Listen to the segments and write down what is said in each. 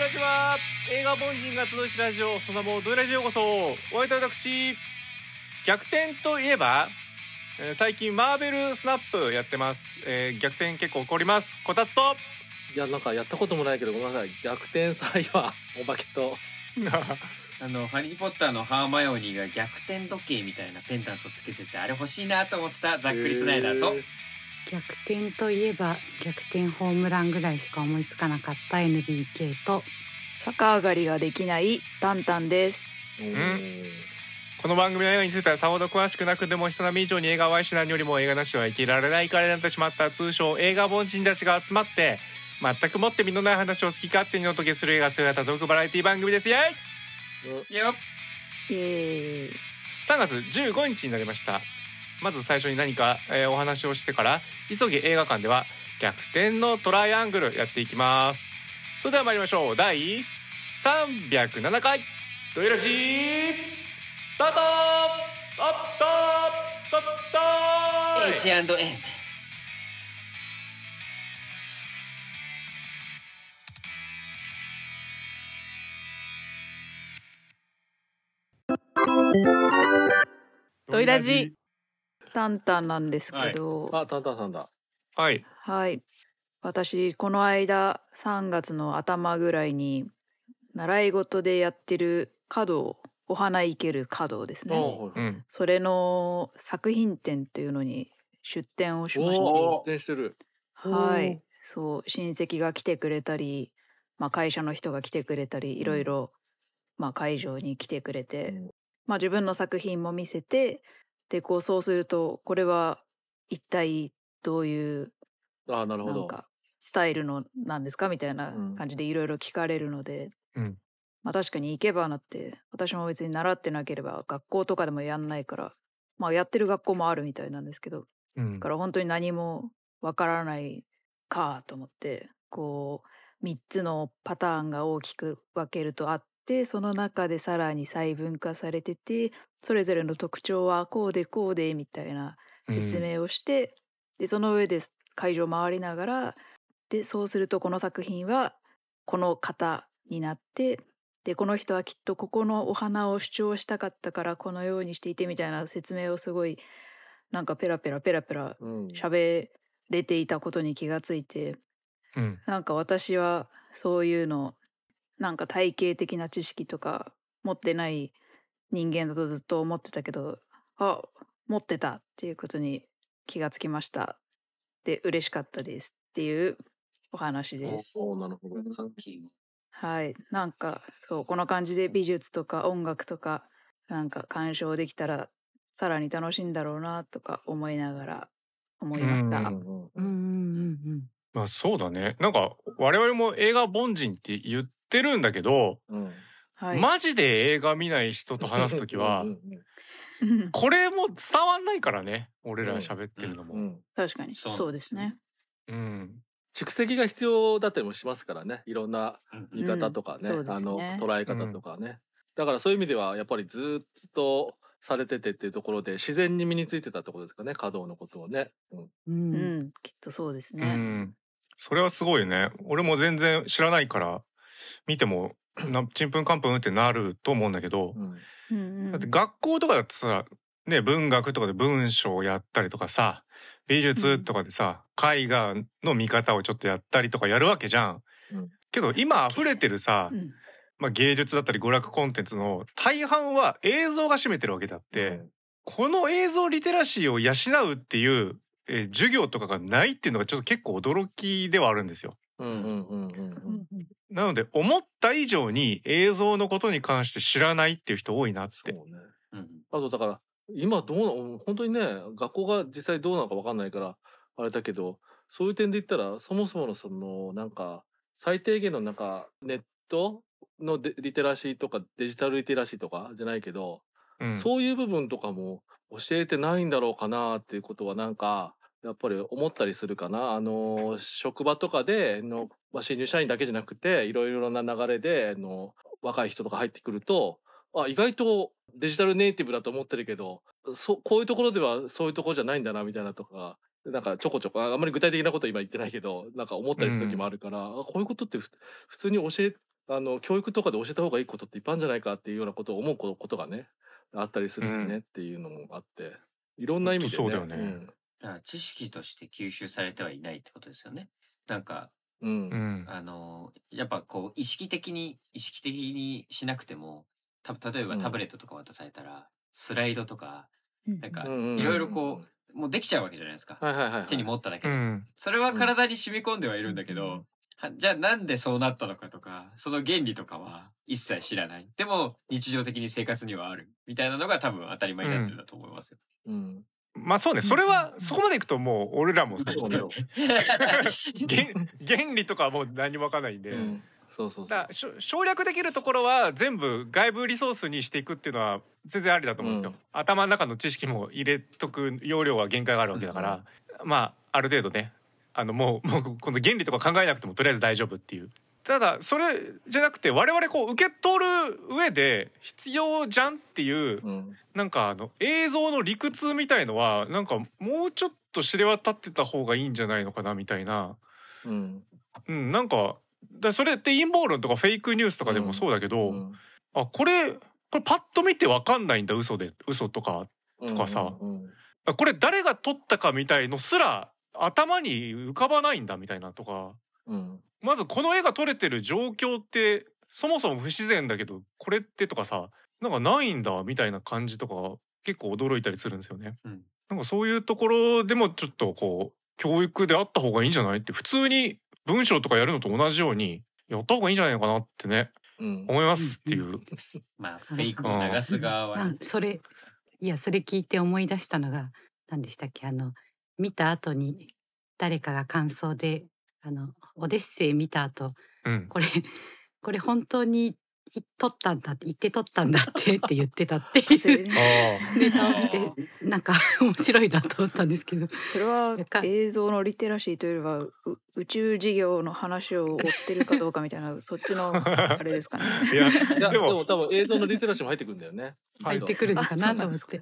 ラジは。映画凡人が集うしラジオその名もドゥラジオこそお相手は私逆転といえば、えー最近マーベルスナップやってます、えー逆転結構起こります。こたつといやなんかやったこともないけどごめんなさい。逆転祭はお化けと。あの、ハリー・ポッターのハーマイオニーが逆転時計みたいなペンダントつけてて、あれ欲しいなと思ってたザックリ・スナイダーと、え逆転といえば逆転ホームランぐらいしか思いつかなかった NBK と逆上がりができないタンタンです。ーこの番組の映画についてはさほど詳しくなくても人並み以上に映画を愛し何よりも映画なしは生きられないからになってしまった通称映画凡人たちが集まって全くもって身のない話を好き勝手にお届けする映画姿トークバラエティ番組です。イエイ。よエーイ。3月15日になりましたまず最初に何か、えーお話をしてから急ぎ映画館では逆転のトライアングルやっていきます。それでは参りましょう。第307回。ドイラジー。スタート。スタート。スタート。スタート H&M。ドイラジタンタンなんですけど、あタンタンさんだ。はい。はい。私、この間、3月の頭ぐらいに、習い事でやってる華道、お花いける華道ですね。うん。それの作品展っていうのに出展をしまして、おー運転してる。はい。そう、親戚が来てくれたり、まあ会社の人が来てくれたり、いろいろ、まあ会場に来てくれて、うん。まあ自分の作品も見せて、で、こうそうすると、これは一体どういう、あーなるほどなんか、スタイルのなんですか？みたいなうん。感じでいろいろ聞かれるので、うん。まあ確かに行けばなって、私も別に習ってなければ学校とかでもやんないから、まあやってる学校もあるみたいなんですけど、うんだから本当に何もわからないかと思ってこう3つのパターンが大きく分けるとあってその中でさらに細分化されててそれぞれの特徴はこうでこうでみたいな説明をして、でその上で会場を回りながらでそうするとこの作品はこの型になってでこの人はきっとここのお花を主張したかったからこのようにしていてみたいな説明をすごいなんかペラペラペラペラうん。喋れていたことに気がついてうん。なんか私はそういうのなんか体系的な知識とか持ってない人間だとずっと思ってたけどあ持ってたっていうことに気がつきました。で嬉しかったですっていうお話です。おーなるほど。はい。なんかそうこの感じで美術とか音楽とかなんか鑑賞できたらさらに楽しいんだろうなとか思いながら思いました。ううん。うんうんうんうん。まあそうだね。なんか我々も映画凡人って言ってるんだけど、うん。はい、マジで映画見ない人と話す時はこれも伝わんないからね俺ら喋ってるのも、うんうん。確かに。そうそうですね。うん。蓄積が必要だったりもしますからね。いろんなうん見方とかね,、うん。そうであの捉え方とかね、だからそういう意味ではやっぱりずっとされててっていうところで自然に身についてたってことですかね華道のことをね、うん。ううん。ん、きっとそうですうね。ん、それはすごいね。俺も全然知らないから見ても なちんぷんかんぷんってなると思うんだけど、うん。うんうん。だって学校とかだとさね文学とかで文章をやったりとかさ美術とかでさ、絵画の見方をちょっとやったりとかやるわけじゃん。うん。けど今溢れてるさ、うん。まあ、芸術だったり娯楽コンテンツの大半は映像が占めてるわけであって、この映像リテラシーを養うっていう、えー授業とかがないっていうのがちょっと結構驚きではあるん。ですよ。うんうんうんうんうん。なので思った以上に映像のことに関して知らないっていう人多いなって。そうね。うん。あとだから今どうな本当にね学校が実際どうなのか分かんないからあれだけどそういう点で言ったらそもそものそのなんか最低限のなんかネットのデリテラシーとかデジタルリテラシーとかじゃないけど、うん。そういう部分とかも教えてないんだろうかなっていうことはなんかやっぱり思ったりするかな。あの職場とかでの、まあ、新入社員だけじゃなくていろいろな流れであの若い人とか入ってくるとあ意外とデジタルネイティブだと思ってるけどそこういうところではそういうところじゃないんだなみたいなとか。なんかちょこちょこああんまり具体的なこと今言ってないけどなんか思ったりする時もあるから、あこういうことってふ普通に教えあの教育とかで教えた方がいいことっていっぱいあるんじゃないかっていうようなことを思うことがねあったりするんでね、うんっていうのもあっていろんな意味でね。そうだよねだから知識として吸収されてはいないってことですよね。なんか、うん。あのーやっぱこう、意識的に、意識的にしなくても、た例えばうんタブレットとか渡されたら、スライドとか、なんかいろいろこもうできちゃうわけじゃないですか。はいはいはいはい、手に持っただけで。うんそれは体に染み込んではいるんだけど、うんはじゃあなんでそうなったのかとか、その原理とかは一切知らない。でも日常的に生活にはある。みたいなのが多分当たり前になってるんだと思いますよ。うん。まあそうねそれはそこまでいくともう俺らもそう 原原理とかはもう何もわかんないんで、うん。そうそうそう。だからしょ省略できるところは全部外部リソースにしていくっていうのは全然ありだと思うんですよ、うん。頭の中の知識も入れとく容量は限界があるわけだから、まあある程度ねあのもうもうこの原理とか考えなくてもとりあえず大丈夫っていうただそれじゃなくて我々こう受け取る上で必要じゃんっていううん。なんかあの映像の理屈みたいのはなんかもうちょっと知れ渡ってた方がいいんじゃないのかなみたいな。うん。うんなんかだそれって陰謀論とかフェイクニュースとかでもそうだけど、うん。あこれこれパッと見てわかんないんだ嘘で嘘とかとかさ。うんうんあこれ誰が撮ったかみたいのすら頭に浮かばないんだみたいなとか。うんまずこの絵が撮れてる状況ってそもそも不自然だけどこれってとかさなんかないんだみたいな感じとか結構驚いたりするんですよね。うん。なんかそういうところでもちょっとこう教育であった方がいいんじゃないって普通に文章とかやるのと同じようにやった方がいいんじゃないのかなってねうん。思いますっていう。まあ、フェイクを流す側はね、あそれいやそれ聞いて思い出したのが何でしたっけ？あの見た後に誰かが感想であのオデッセイ見た後うん。これこれ本当にい撮ったんだ言って撮ったんだってって言ってたっていう。それね。あネタを見てなんか面白いなと思ったんですけど。それはか映像のリテラシーというよりはう宇宙事業の話を追ってるかどうかみたいなそっちの あれですかね。あいや いやでもでも多分映像のリテラシーも入ってくるんだよね。入ってくるのかな？と思って。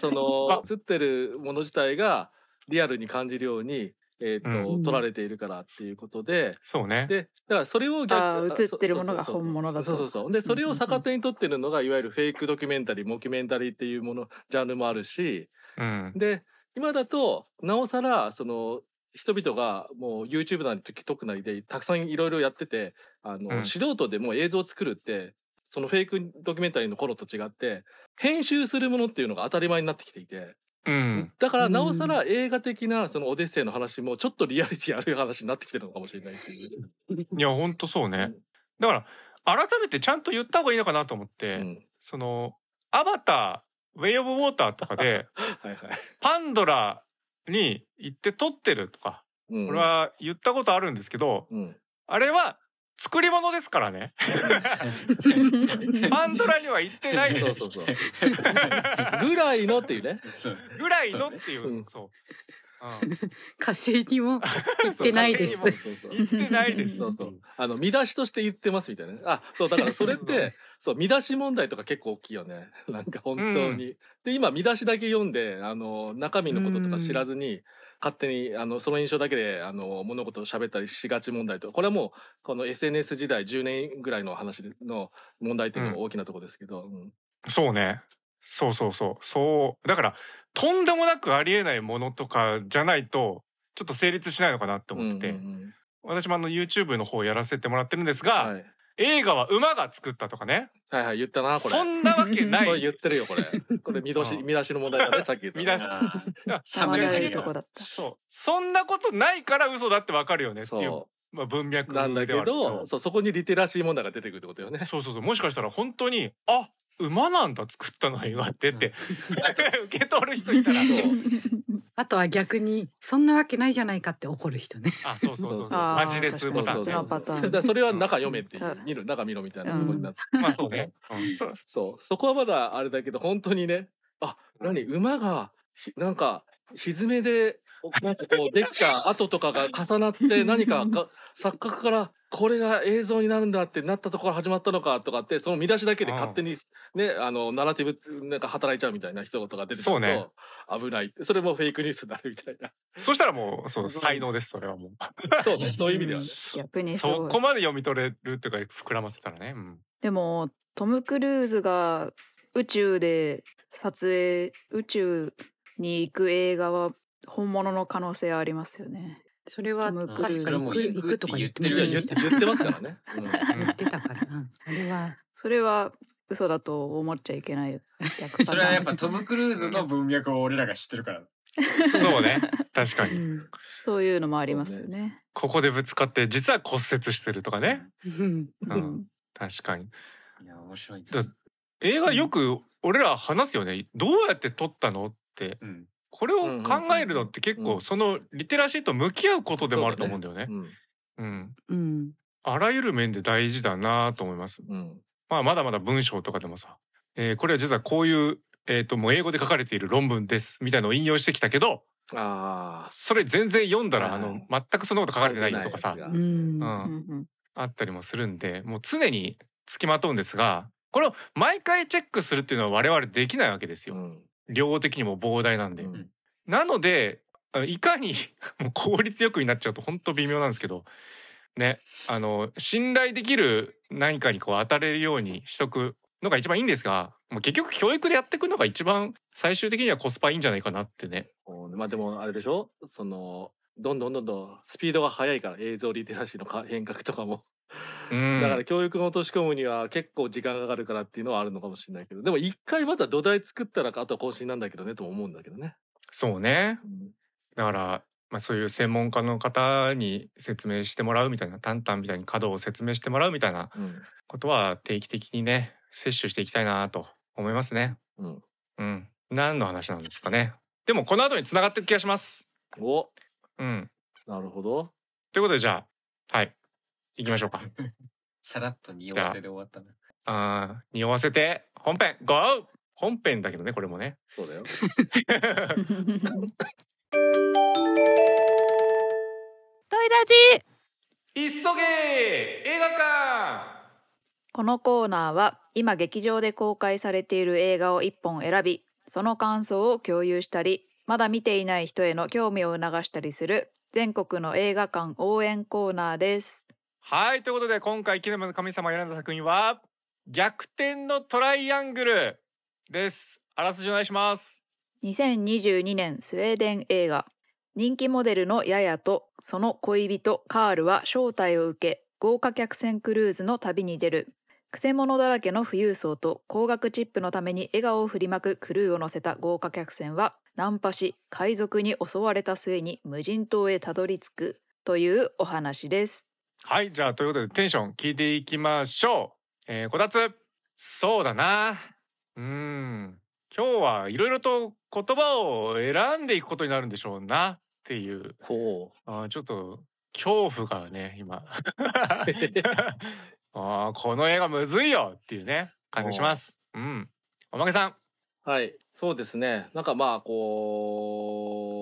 その映ってるもの自体がリアルに感じるように、えーとうん。撮られているからっていうことで。そうね。でだからそれを逆映ってるものが本物だと。そうそうそう。でそれを逆手に取ってるのがいわゆるフェイクドキュメンタリーモキュメンタリーっていうものジャンルもあるし。うん。で今だとなおさらその人々がもう YouTube なり TikTok なりでたくさんいろいろやっててあの、うん。素人でもう映像を作るってそのフェイクドキュメンタリーの頃と違って編集するものっていうのが当たり前になってきていて、うん。だからなおさら映画的なそのオデッセイの話もちょっとリアリティある話になってきてるのかもしれないっていう。いや本当そうね。だから改めてちゃんと言った方がいいのかなと思って、うんそのアバターウェイオブウォーターとかで はいはい。パンドラに行って撮ってるとか、うんこれは言ったことあるんですけど、うんあれは作り物ですからね。パンドラには行ってないです。そうそうそう。ぐらいのっていうね。ぐらいのっていう、うんそう。うん火星にも行ってないです行ってないです。そうそう。あの見出しとして言ってますみたいなね。あ、そうだからそれってそう見出し問題とか結構大きいよね。なんか本当に。で今見出しだけ読んであの中身のこととか知らずに。勝手にあのその印象だけであの物事を喋ったりしがち問題とこれはもうこの SNS 時代10年ぐらいの話の問題っていうのが大きなところですけど、うんそうね。そうそうそう。そう。だから、とんでもなくありえないものとかじゃないと、ちょっと成立しないのかなって思ってて、うんうん私もあの YouTube の方やらせてもらってるんですうんが、はい、映画は馬が作ったとかね。はいはい言ったなこれそんなわけなこれい。言ってるよこれこれ見出しうん見出しの問題だねさっき言ったの見出しあーいやサムネ騒がれイルるとこだった。そう。そんなことないから嘘だってわかるよねっていう、そまあ、文脈うなんだけどそうそこにリテラシー問題が出てくるってことよね。そうそうそう。もしかしたら本当に、あ馬なんだ作ったの映画ってって、受け取る人いたら、そう。あとは逆にそんなわけないじゃないかって怒る人ね。あ、そうそうそうそう。マジですボタン。ね確かに。そっちのパターン。だからそれは中読めって見る中見ろみたいなところになって、まあそうね。うん、そう。そう。そこはまだあれだけど本当にね。あ何？馬がひなんか蹄でなんかこうできた跡とかが重なって何かが錯覚からこれが映像になるんだってなったところ始まったのかとかってその見出しだけで勝手にねあのナラティブなんか働いちゃうみたいな一言が出てくるそうねと危ないそれもフェイクニュースになるみたいな。そしたらもうそうそう才能ですそれはもう。そうねそういう意味ではね。逆にそこまで読み取れるっていうか膨らませたらね、うん、でもトム・クルーズが宇宙で撮影宇宙に行く映画は本物の可能性ありますよね。それは確かに行く行くとか言ってまいせんでした。や言って言ってますからね、うん。言ってたから、うん、あれは。それは嘘だと思っちゃいけない。それはやっぱトム・クルーズの文脈を俺らが知ってるから。そうね。確かに。うん。そういうのもありますよね。ここでぶつかって実は骨折してるとかね。うん。確かに。いや、面白い。だ映画よく俺ら話すよね。どうやって撮ったのって。うん。これを考えるのって結うん。構そのリテラシーと向き合うことでもあると思うんだよね。うん。うん、うん。あらゆる面で大事だなと思います。うん。まあまだまだ文章とかでもさ、えーこれは実はこういうえっ、ともう英語で書かれている論文ですみたいのを引用してきたけど、あそれ全然読んだらあはい。の全くそんなこと書かれてないよとかさあったりもするんで、もう常につきまとうんですが、これを毎回チェックするっていうのは我々できないわけですよ。うん量的にも膨大なんで。うんなのであいかに 効率よくになっちゃうと本当微妙なんですけどねあの信頼できる何かにこう当たれるようにしとくのが一番いいんですがもう結局教育でやっていくのが一番最終的にはコスパいいんじゃないかなってね。まあでもあれでしょ？そのどんどんどんどんスピードが速いから映像リテラシーのか変革とかも、うん、だから教育に落とし込むには結構時間がかかるからっていうのはあるのかもしれないけどでも一回また土台作ったらあとは更新なんだけどねとも思うんだけどね。そうねうんだから、まあ、そういう専門家の方に説明してもらうみたいなタンタンみたいに稼働を説明してもらうみたいなうんことは定期的にね摂取していきたいなと思いますね。うん、うん、何の話なんですかね。でもこの後に繋がっていく気がします。おうん。なるほど。ということでじゃあはい行きましょうか。さらっと匂わせで終わったな。あー匂わせて本編 GO! 本編だけどねこれもね。そうだよ。トイラジ急げ映画館このコーナーは今劇場で公開されている映画を1本選びその感想を共有したりまだ見ていない人への興味を促したりする全国の映画館応援コーナーですはいということで今回キネマの神様が選んだ作品は逆転のトライアングルです。あらすじお願いします。2022年スウェーデン映画人気モデルのヤヤとその恋人カールは招待を受け豪華客船クルーズの旅に出るくせ者だらけの富裕層と高額チップのために笑顔を振りまくクルーを乗せた豪華客船はナンパし海賊に襲われた末に無人島へたどり着くというお話ですはいじゃあということでテンション聞いていきましょう。えー、こたつそうだな。うーん今日はいろいろと言葉を選んでいくことになるんでしょうなっていうほあーちょっと恐怖がね今 あーこの映画むずいよっていうね感じがします。うんおまけさんう。はい。そうですね。なんかまあこう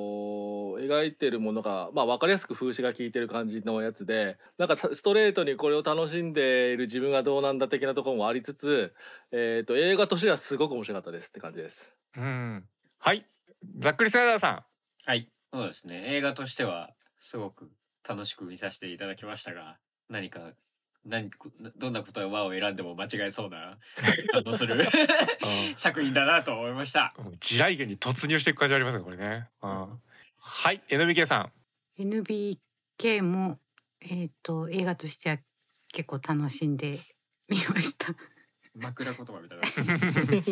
描いてるものがまあ分かりやすく風刺が効いてる感じのやつでなんかたストレートにこれを楽しんでいる自分がどうなんだ的なところもありつつ、えー、と映画としてはすごく面白かったですって感じです。うんはいざっくりスライダーさんはい。そうですね。映画としてはすごく楽しく見させていただきましたが、何か、何、どんなことを選んでも間違えそうな感動する 作品だなと思いました。うん地雷原に突入していく感じありますねこれね。うんはい NBK さん。NBK もえっ、と映画としては結構楽しんで見ました。枕言葉みたいな。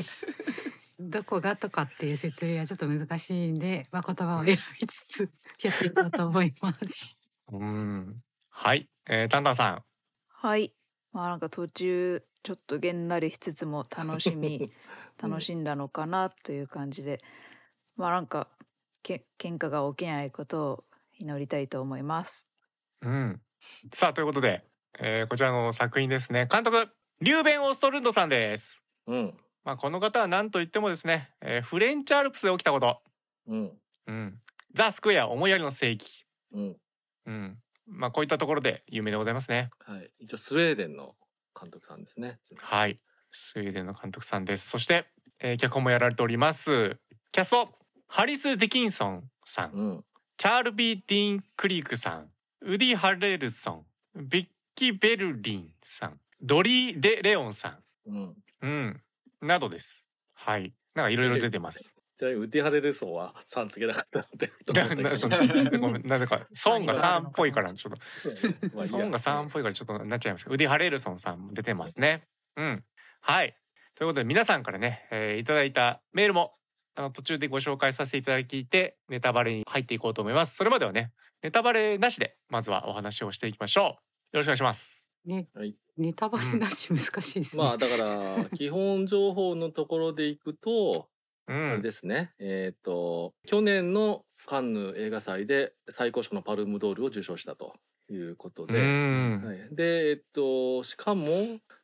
どこがとかっていう説明はちょっと難しいんで、まあ、言葉を選びつつやっていこうと思います。うん。はい、えー、タンタンさん。はい。まあなんか途中ちょっとげんなりしつつも楽しみうん 楽しんだのかなという感じで、まあなんかけ喧嘩が起きないことを祈りたいと思います。うん、さあということで、えー、こちらの作品ですね監督リューベン・オーストルンドさんです。うんまあ、この方は何と言ってもですね、えーフレンチアルプスで起きたこと、うんうん、ザ・スクエア思いやりの世紀、うんうん、まあこういったところで有名でございますね。はい。一応スウェーデンの監督さんですね。はい、スウェーデンの監督さんです。そして、えー脚本もやられておりますキャストハリス・ディキンソンさん、うん。チャールビー・ディーン・クリークさんウディ・ハレルソンビッキー・ベルリンさんドリー・デ・レオンさうん。んうん。などです。はい。なんかいろいろ出てます。ちなみにウディハレルソンはさんつけなかったったけど。ななそのごめんなんだか ソンがさんっぽいからちょっとソンがさんっぽいからちょっとなっちゃいましたウディ・ハレルソンさんも出てますね。うん。はい。ということで皆さんからね、えーいただいたメールもあの途中でご紹介させていただいてネタバレに入っていこうと思います。それまではねネタバレなしでまずはお話をしていきましょう。よろしくお願いします。ね、はい。ネタバレなし難しいですね。まあだから 基本情報のところでいくと、うあれんですね。えっ、と去年のカンヌ映画祭で最高賞のパルムドールを受賞したということうで、ん。はい、でえっ、としかも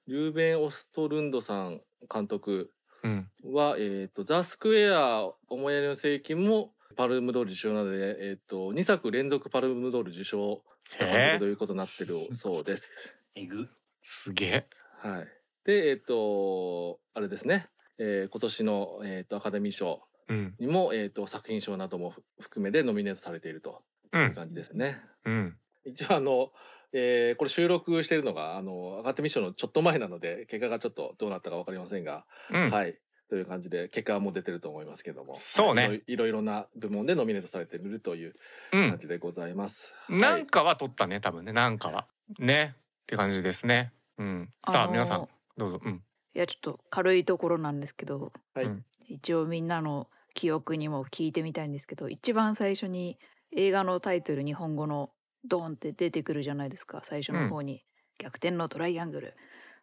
リューベン・オストルンドさん監督うんはえっ、とザ・スクエア思いやりの世紀もパルムドール受賞なので、えっ、と2作連続パルムドール受賞した監督ということになってるそうです。えぐすげえはい。で、えっ、と、あれですね。えー今年の、えー、とアカデミー賞うんにも、えー、と作品賞なども含めてノミネートされているとういうん感じですね。うん一応あの、えーこれ収録しているのがあのアカデミー賞のちょっと前なので結果がちょっとどうなったかわかりませんが、うん。はい。という感じで結果はもう出てると思いますけども。そうね。はい。いろいろな部門でノミネートされているといううん。感じでございます。なんかは取ったね多分ね。なんかは。ね。って感じですね。うん。さああのー皆さんどうぞ。うん。いやちょっと軽いところなんですけど、はい。うん。一応みんなの記憶にも聞いてみたいんですけど一番最初に映画のタイトル日本語のドーンって出てくるじゃないですか最初の方に、逆転のトライアングル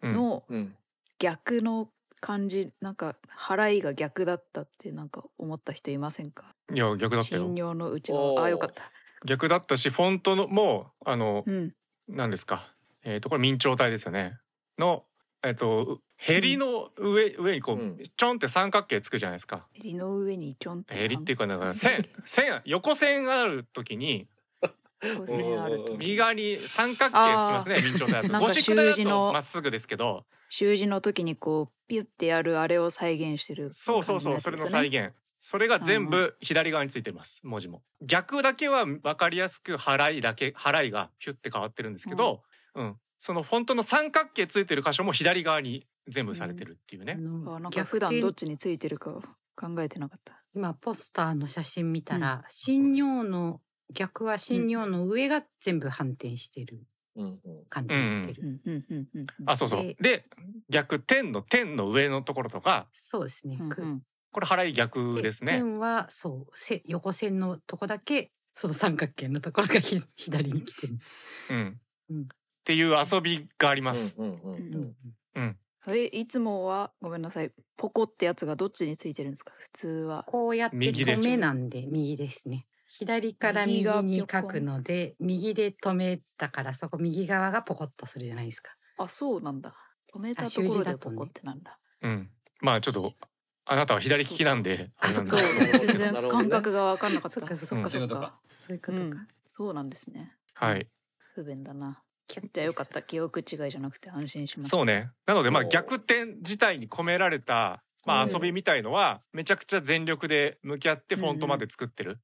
うん。のうん。逆の感じなんか払いが逆だったってなんか思った人いませんか？いや逆だったよ。信用の内側。あよかった。逆だったしフォントのもあのうん。何ですか。えっ、とこれ明朝体ですよね。のえっ、とヘリの上、上にこう、うん。ちょんって三角形つくじゃないですか。襟の上にちょんってヘリっていうかなんか線線横線がある時に横線あると右側に三角形つきますね明朝のとまっすぐですけど。習字の時にこうピュッてやるあれを再現してるそうそうそうそれの再現。それが全部左側についてます文字も。逆だけは分かりやすく払いだけ払いがピュって変わってるんですけど、うん。そのフォントの三角形ついてる箇所も左側に全部されてるっていうね、あなんか逆普段転どっちについてるか考えてなかった。今ポスターの写真見たら、新尿の逆は新尿の上が全部反転してるうんうん。感じになってる。うんうんうんうんうん。あそうそう。でで逆点の点の上のところとかそうですね。くうんうん。これ払い逆ですね。点はそうせ横線のとこだけその三角形のところがひ左に来てる。うん、うん。っていう遊びがあります、うんうん。うんうん。うん。えいつもはごめんなさい。ポコってやつがどっちについてるんですか？普通は。こうやって右です。止めなんで右ですね。左から右に横書くので右で止めたからそこ右側がポコッとするじゃないですか。あそうなんだ。止めたあところでポコってなんだ。うん、まあちょっとあなたは左利きなんであそっ全然感覚が分かんなかった。そっかそっかそっかそういうことか。そういうことか。うん。そうなんですね。はい。不便だな。じゃあよかった。記憶違いじゃなくて安心しましたそうね。なのでまあ逆転自体に込められたまあうん。遊びみたいのはめちゃくちゃ全力で向き合ってフォントまで作ってる、うんうん。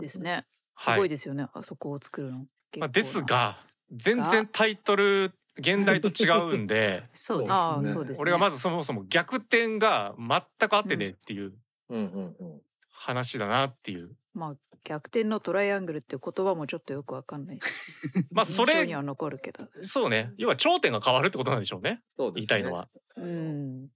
です。ね。すはいごい。ですよね、あそこを作るの。まあ、ですが全然タイトル現代と違うんで そうですあ。そうですね。俺はまずそもそも逆転が全く合ってねっていう。話だなっていう、まあ逆転のトライアングルっていう言葉もちょっとよくわかんない。まあそれ印象には残るけど。そうね。要は頂点が変わるってことなんでしょうね。そうですね。言いたいのは。うん。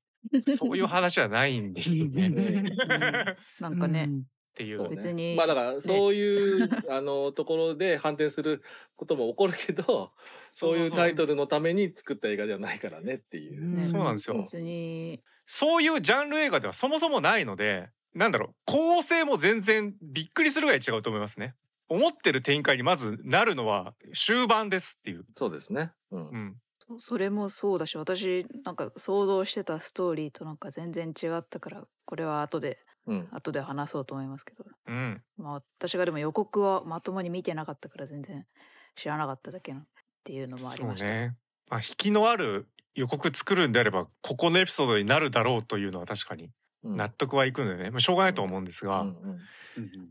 そういう話はないんですよね。なんかね、ていうそうね。別にまあだから そういう、あのところで反転することも起こるけど そういうタイトルのために作った映画ではないからねっていう。うん。そうなんですよ。別に。そういうジャンル映画ではそもそもないのでなんだろう構成も全然びっくりするぐらい違うと思いますね。思ってる展開にまずなるのは終盤ですっていう。そうですね。うん。うん、そそれもそうだし私なんか想像してたストーリーとなんか全然違ったからこれは後でうん。後で話そうと思いますけど。うん、まあ私がでも予告はまともに見てなかったから全然知らなかっただけなっていうのもありました、ね。まあ引きのある予告作るんであればここのエピソードになるだろうというのは確かにうん。納得はいくのよね、まあ、しょうがないと思うんですが、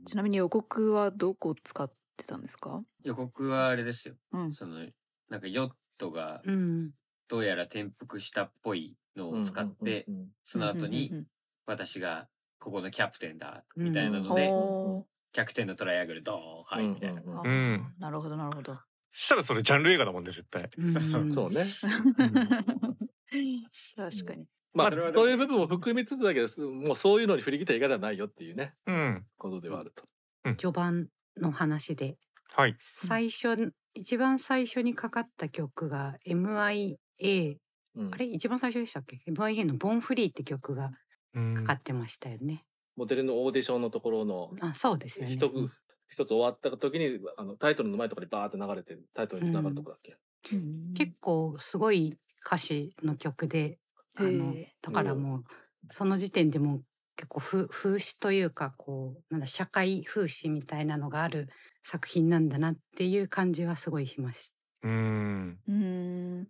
ちなみに予告はどこ使ってたんですか？予告はあれですよ。うん。そのなんかヨットがうんどうやら転覆したっぽいのを使って、その後に私がここのキャプテンだうんみたいなうん。ので、おキャプテンのトライアングルドーンはいみたいな。うん。うん。ーうん。あーなるほどなるほど。したらそれジャンル映画だもんね絶対。うん。そうね。確かに。まあそういう部分も含みつつだけどもうそういうのに振り切った映画ではないよっていうねうん、ことではあると。序盤の話で。はい。最初一番最初にかかった曲が MIA うん。あれ？一番最初でしたっけ？MIA の「ボンフリー」って曲がうんかかってましたよね。モデルのオーディションのところのあそうですよね。一つ一つ終わった時にあのタイトルの前とかにバーって流れてタイトルにつながるとこだっけ？結構すごい歌詞の曲であのだからもうその時点でもう結構風風刺というかこうなんだ社会風刺みたいなのがある作品なんだなっていう感じはすごいしましうん。うーん。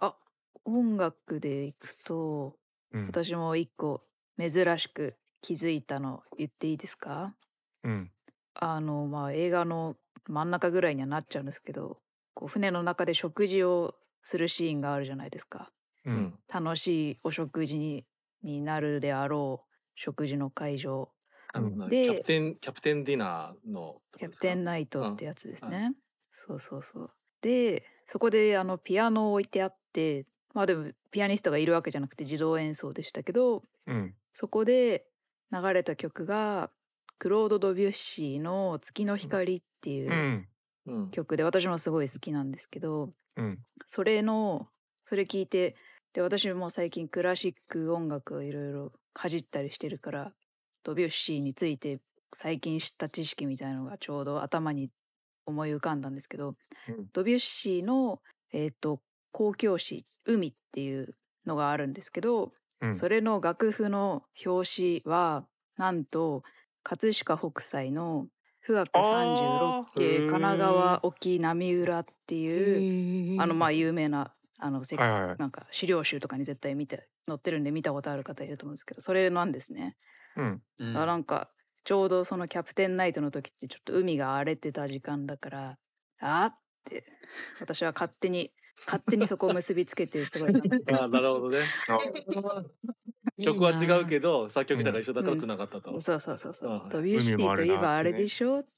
あ音楽でいくとうん。私も一個珍しく気づいたの言っていいですか？うん。あのまあ映画の真ん中ぐらいにはなっちゃうんですけどこう船の中で食事をするシーンがあるじゃないですか。ううん。ん楽しいお食事にになるであろう食事の会場。でキャプテンキャプテンディナーのキャプテンナイトってやつですうん。ね、そうそうそうでそこであのピアノを置いてあってまあでもピアニストがいるわけじゃなくて自動演奏でしたけどうんそこで流れた曲がクロード・ドビュッシーの「月の光」っていう曲で私もすごい好きなんですけどうん。それのそれ聞いてで私も最近クラシック音楽をいろいろかじったりしてるからドビュッシーについて最近知った知識みたいなのがちょうど頭に思い浮かんだんですけど、うん。ドビュッシーの、えー、と交響詩「海」っていうのがあるんですけど、うん。それの楽譜の表紙はなんと葛飾北斎の「富岳36あーへー景神奈川沖波浦」っていうあのまあ有名なあのせはいはいはい。なんか資料集とかに絶対見て載ってるんで見たことある方いると思うんですけどそれなんですね。うん。うん。あなんかちょうどそのキャプテンナイトの時ってちょっと海が荒れてた時間だからあって私は勝手に勝手にそこを結びつけてすごい あーなるほどね。曲は違うけどど作曲者が一緒だからつながったと。そうそうそうそう、はいドビュッシーといえばあれでしょって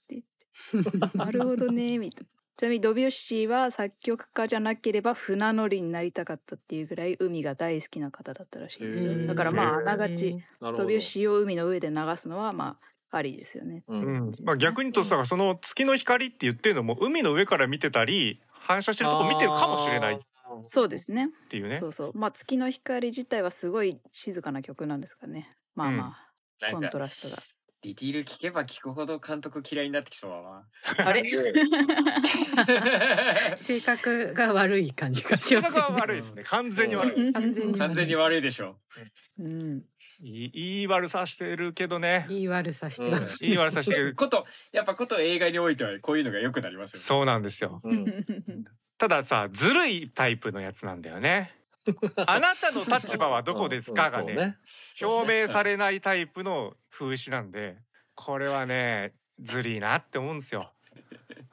言って。なるほどねみたいな。ちなみにドビュッシーは作曲家じゃなければ船乗りになりたかったっていうぐらい海が大好きな方だったらしいですよ。だからまああながちドビュッシーを海の上で流すのはまあありですよね。ううん。んまあ逆にとさその月の光って言ってるのも海の上から見てたり反射してるとこ見てるかもしれないっそうですね。ていうねそうそう。まあ月の光自体はすごい静かな曲なんですかね。まあまあ、コンなんかトラストが。ディティール聞けば聞くほど監督嫌いになってきそうだな。あれ？性格が悪い感じがし性格ますよね。は悪いですね完全に悪い完全に完全に悪いでしょ。うん。いいいい悪さしてるけどね。いい悪さしてます。いい悪さしてる。ことやっぱこと映画においてはこういうのが良くなりますよね。そうなんですよ。うん。たださずるいタイプのやつなんだよね。あなたの立場はどこですかがそうね。表明されないタイプの風刺なんでこれはねずりいなって思うんですよ。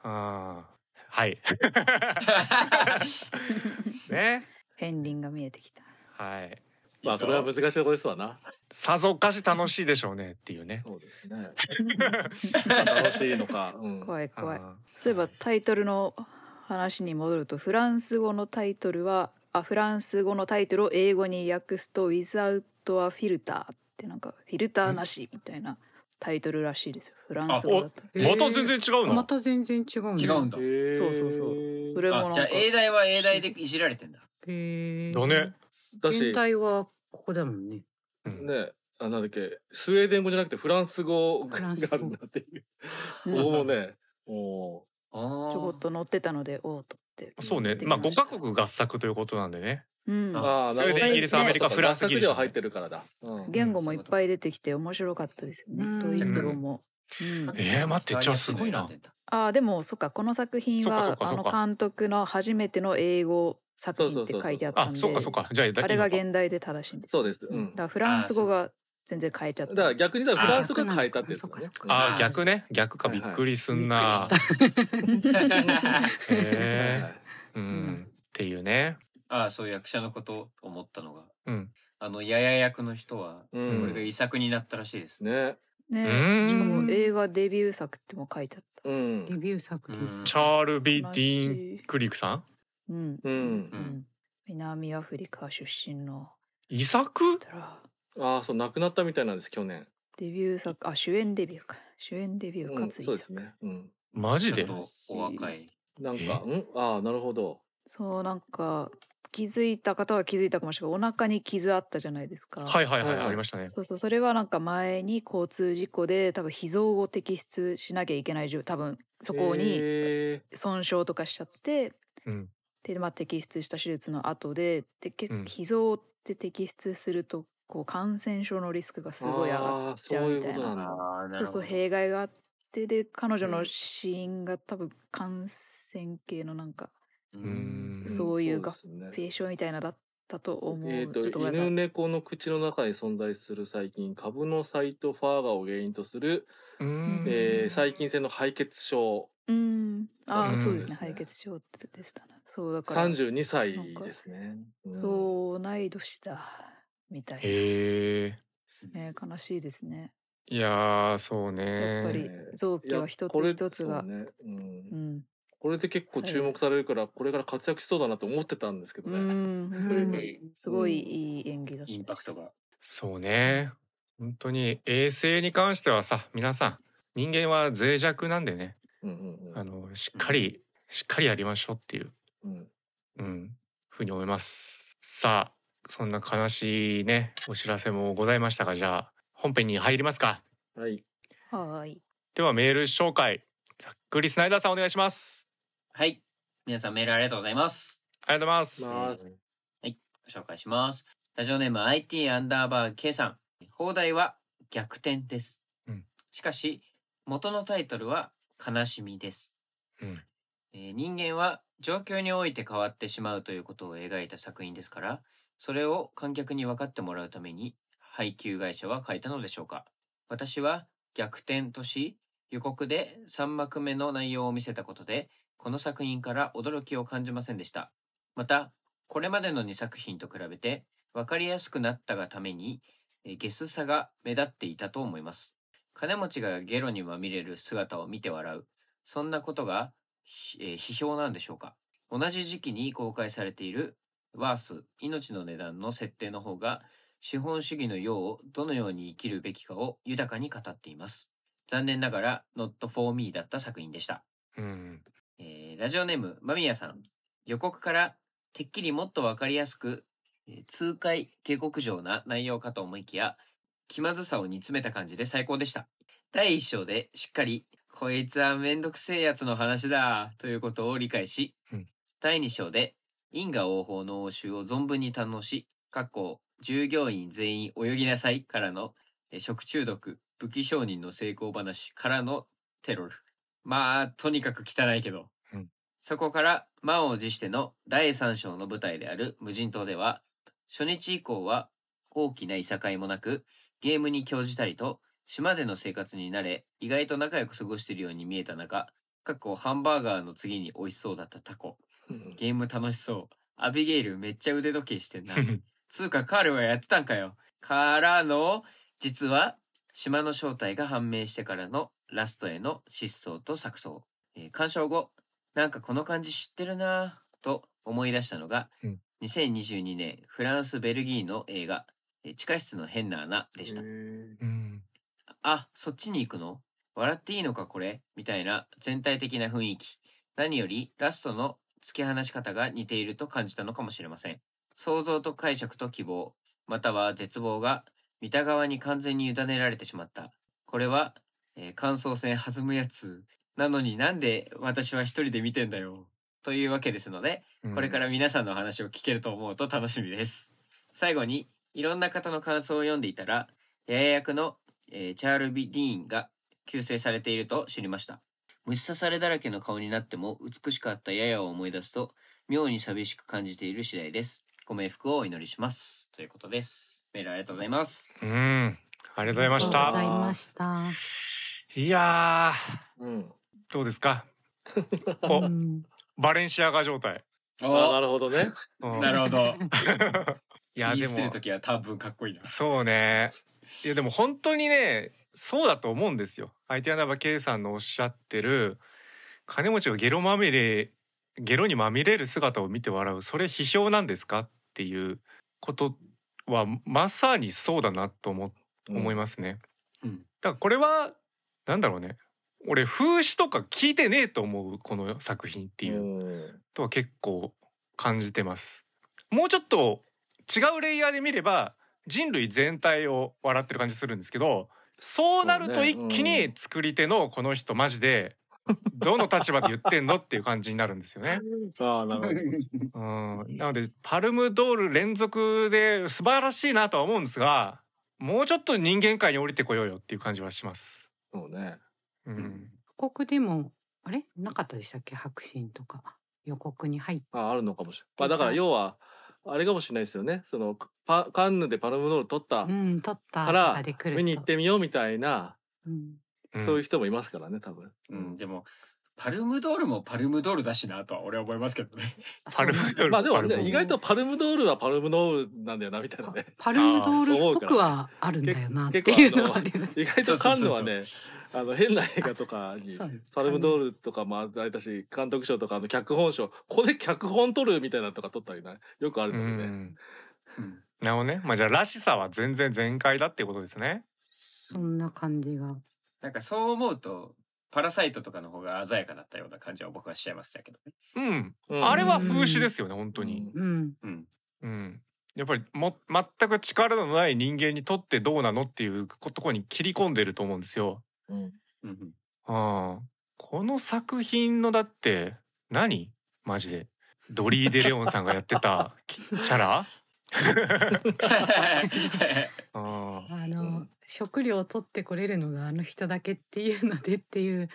うん。はい。ね。片鱗が見えてきた。はいまあそれは難しいところですわな。さぞかし楽しいでしょうねっていうね。そうですね。まあ楽しいのか。うん怖い怖い。あそういえばタイトルの話に戻るとフランス語のタイトルはあフランス語のタイトルを英語に訳すと「Without a Filter」ってなんかフィルターなしみたいなタイトルらしいですよフランス語だと。ーまた全然違うの？また全然違うね。違うんだ。そうそうそうそれもなんかあじゃあ英大は英大でいじられてんだ。へーだね。だし現代はここだもんね。うんねあなんだっけスウェーデン語じゃなくてフランス語がフランス語あるんだっていう。うんここもね。おあーちょこっと載ってたのでおおとって。そうねまあ五したカ国合作ということなんでね。うんーああそれでイギリスアメリカフランスギリシャでは入ってるからだ。うん言語もいっぱい出てきて面白かったですよね。うんドイツ語も。うんえー待ってじゃあすごいなあーでもそっかこの作品そっかそっはあのかそっか監督の初めての英語作品って書いてあったんであそっかそっか。じゃああれが現代で正しいんです。そうです。ううん。んだからフランス語が全然変えちゃった。だから逆に言ったらフランスが変えたってあ逆ね。逆か。びっくりすんな、へー。ううん。ん。っていうね。ああそう役者のこと思ったのがうん。あのやや役の人はうこれがん遺作になったらしいです、ね。ね。うん。しかも映画デビュー作っても書いてあった。うん。レビュー作ですチャール・ビ・デ悲ィーンクリックさん？うん。ううん。うん。南アフリカ出身の。遺作？ああそう亡くなったみたいなんです去年。デビュー作。あ主演デビューか。主演デビューうんかつい作。そうですね。うん。マジで？お若い。なんかうん？ああなるほど。そうなんか気づいた方は気づいたかもしれない。お腹に傷あったじゃないですか。はいはいはい、ありましたね。そうそうそれはなんか前に交通事故で多分脾臓を摘出しなきゃいけない状多分そこにへ損傷とかしちゃって。うんで、まあ、摘出した手術の後でで結うん。脾臓って摘出するとこう感染症のリスクがーすごい上がっちゃそうみたいな。そうそう弊害があってで彼女のうん。死因が多分感染系のなんかううん。んそういう合併症みたいなだったと思う。えー、ととごめんなさい。犬猫の口の中に存在する細菌株のサイトファーガを原因とする、うん。えー細菌性の肺血症うん、ああ、うんそうですね。敗血症ってでしたね。そうだから。32歳ですね。うんそう、同い年だ。みたいへえ悲しいですね。いやーそうねやっぱりね臓器は一つ一つが。そうねうんうん。これで結構注目されるから、これから活躍しそうだなと思ってたんですけどうね。ん、本当ですごいいい演技だったし。インパクトがそうね本当に衛生に関してはさ皆さん人間は脆弱なんでねうんうんうん。あのしっかりしっかりやりましょうっていう。うん。うん。ふうに思います。さあそんな悲しいねお知らせもございましたがじゃあ本編に入りますか。はい。はーい。ではメール紹介ざっくりスナイダーさんお願いします。はい。皆さんメールありがとうございます。ありがとうございます、まあはい。紹介します。ラジオネーム IT アンダーバー K さん。放題は逆転です、うん。しかし元のタイトルは悲しみです、うん。えー人間は状況において変わってしまうということを描いた作品ですからそれを観客に分かってもらうために配給会社は書いたのでしょうか。私は逆転とし予告で3幕目の内容を見せたことでこの作品から驚きを感じませんでした。またこれまでの2作品と比べて分かりやすくなったがためにえーゲスさが目立っていたと思います金持ちがゲロにまみれる姿を見て笑う。そんなことが、ひえー批評なんでしょうか？同じ時期に公開されているワース命の値段の設定の方が資本主義の世をどのように生きるべきかを豊かに語っています。残念ながら Not for me だった作品でした。うん。えーラジオネーム、間宮さん。予告から、てっきりもっとわかりやすく、えー痛快下克上な内容かと思いきや、気まずさを煮詰めた感じで最高でした。第一章でしっかり、こいつはめんどくせえやつの話だ、ということを理解し、うん第二章で、因果応報の応酬を存分に堪能し、かっこ従業員全員泳ぎなさいからの、えー食中毒、武器商人の成功話からのテロル。まあ、とにかく汚いけど。うんそこから満を持しての第3章の舞台である無人島では、初日以降は大きないさかいもなく、ゲームに興じたりと、島での生活に慣れ、意外と仲良く過ごしているように見えた中、かっこハンバーガーの次に美味しそうだったタコ。うんゲーム楽しそう。アビゲイルめっちゃ腕時計してんな。つうかカールはやってたんかよ。からの、実は、島の正体が判明してからのラストへの失踪と錯綜。えー鑑賞後、なんかこの感じ知ってるなぁと思い出したのが、うん2022年フランス・ベルギーの映画、えー地下室の変な穴でしたあ、そっちに行くの？笑っていいのかこれ？みたいな全体的な雰囲気。何よりラストの突き放し方が似ていると感じたのかもしれません。想像と解釈と希望、または絶望が見た側に完全に委ねられてしまった。これは、えー感想戦弾むやつ。なのになんで私は一人で見てんだよ？というわけですので、これから皆さんの話を聞けると思うと楽しみです。最後に、いろんな方の感想を読んでいたら、ヤヤ役の、えーチャール・ビ・ディーンが救世されていると知りました。虫刺されだらけの顔になっても美しかったヤヤを思い出すと、妙に寂しく感じている次第です。ご冥福をお祈りします。ということです。メールありがとうございます。うんありがとうございましありがとうごたざいました。いやうん。ーどうですか？うおんバレンシアガ状態、あなおるほどね。うんなるほど。いやで気にしてるも時は多分かっこいいな。そうね。いやでも本当にねそうだと思うんですよ。IT アナバ K さんのおっしゃってる金持ちがゲロまみれゲロにまみれる姿を見て笑う。それ批評なんですかっていうことはまさにそうだなと思思いますね、うん。だからこれはなんだろうね。俺風刺とか聞いてねえと思うこの作品っていう。うんとは結構感じてます。もうちょっと違うレイヤーで見れば人類全体を笑ってる感じするんですけどそうなると一気に作り手のこの人マジでどの立場で言ってんのっていう感じになるんですよね。ああなるほど。うん、なのでパルムドール連続で素晴らしいなとは思うんですがもうちょっと人間界に降りてこようよっていう感じはします。そうね。うん、予告でもあれ？なかったでしたっけ？白真とか予告に入っああるのかもしれない。まあだから要はあれかもしれないですよね。そのパカンヌでパルムドール取ったうん撮ったとから見に行ってみようみたいな、うんそういう人もいますからね多分。うん、でもパルムドールもパルムドールだしなとは俺は思いますけどね。パルムドールまあでもパルムドールね意外とパルムドールはパルムドールなんだよなみたいなパね。パルムドールっぽくはあるんだよなっていうのはあります。意外とカンヌはねあの変な映画とかにパルムドールとかもあれだし監督賞とかあの脚本賞ここで脚本取るみたいなのとか取ったりねよくあるんうだよね。んうんなるほどね。まあじゃあらしさは全然全開だっていうことですね。そんな感じが。なんかそう思うとパラサイトとかの方が鮮やかだったような感じは僕はしちゃいましたけどね。うん。うんあれは風刺ですよね、本当に。うん。うん。うん。やっぱりも全く力のない人間にとってどうなのっていうところに切り込んでると思うんですよ。うんうんああ。この作品のだって何？マジで。ドリー・デ・レオンさんがやってたキ キャラ？ああ。あの、食料を取ってこれるのがあの人だけっていうのでっていう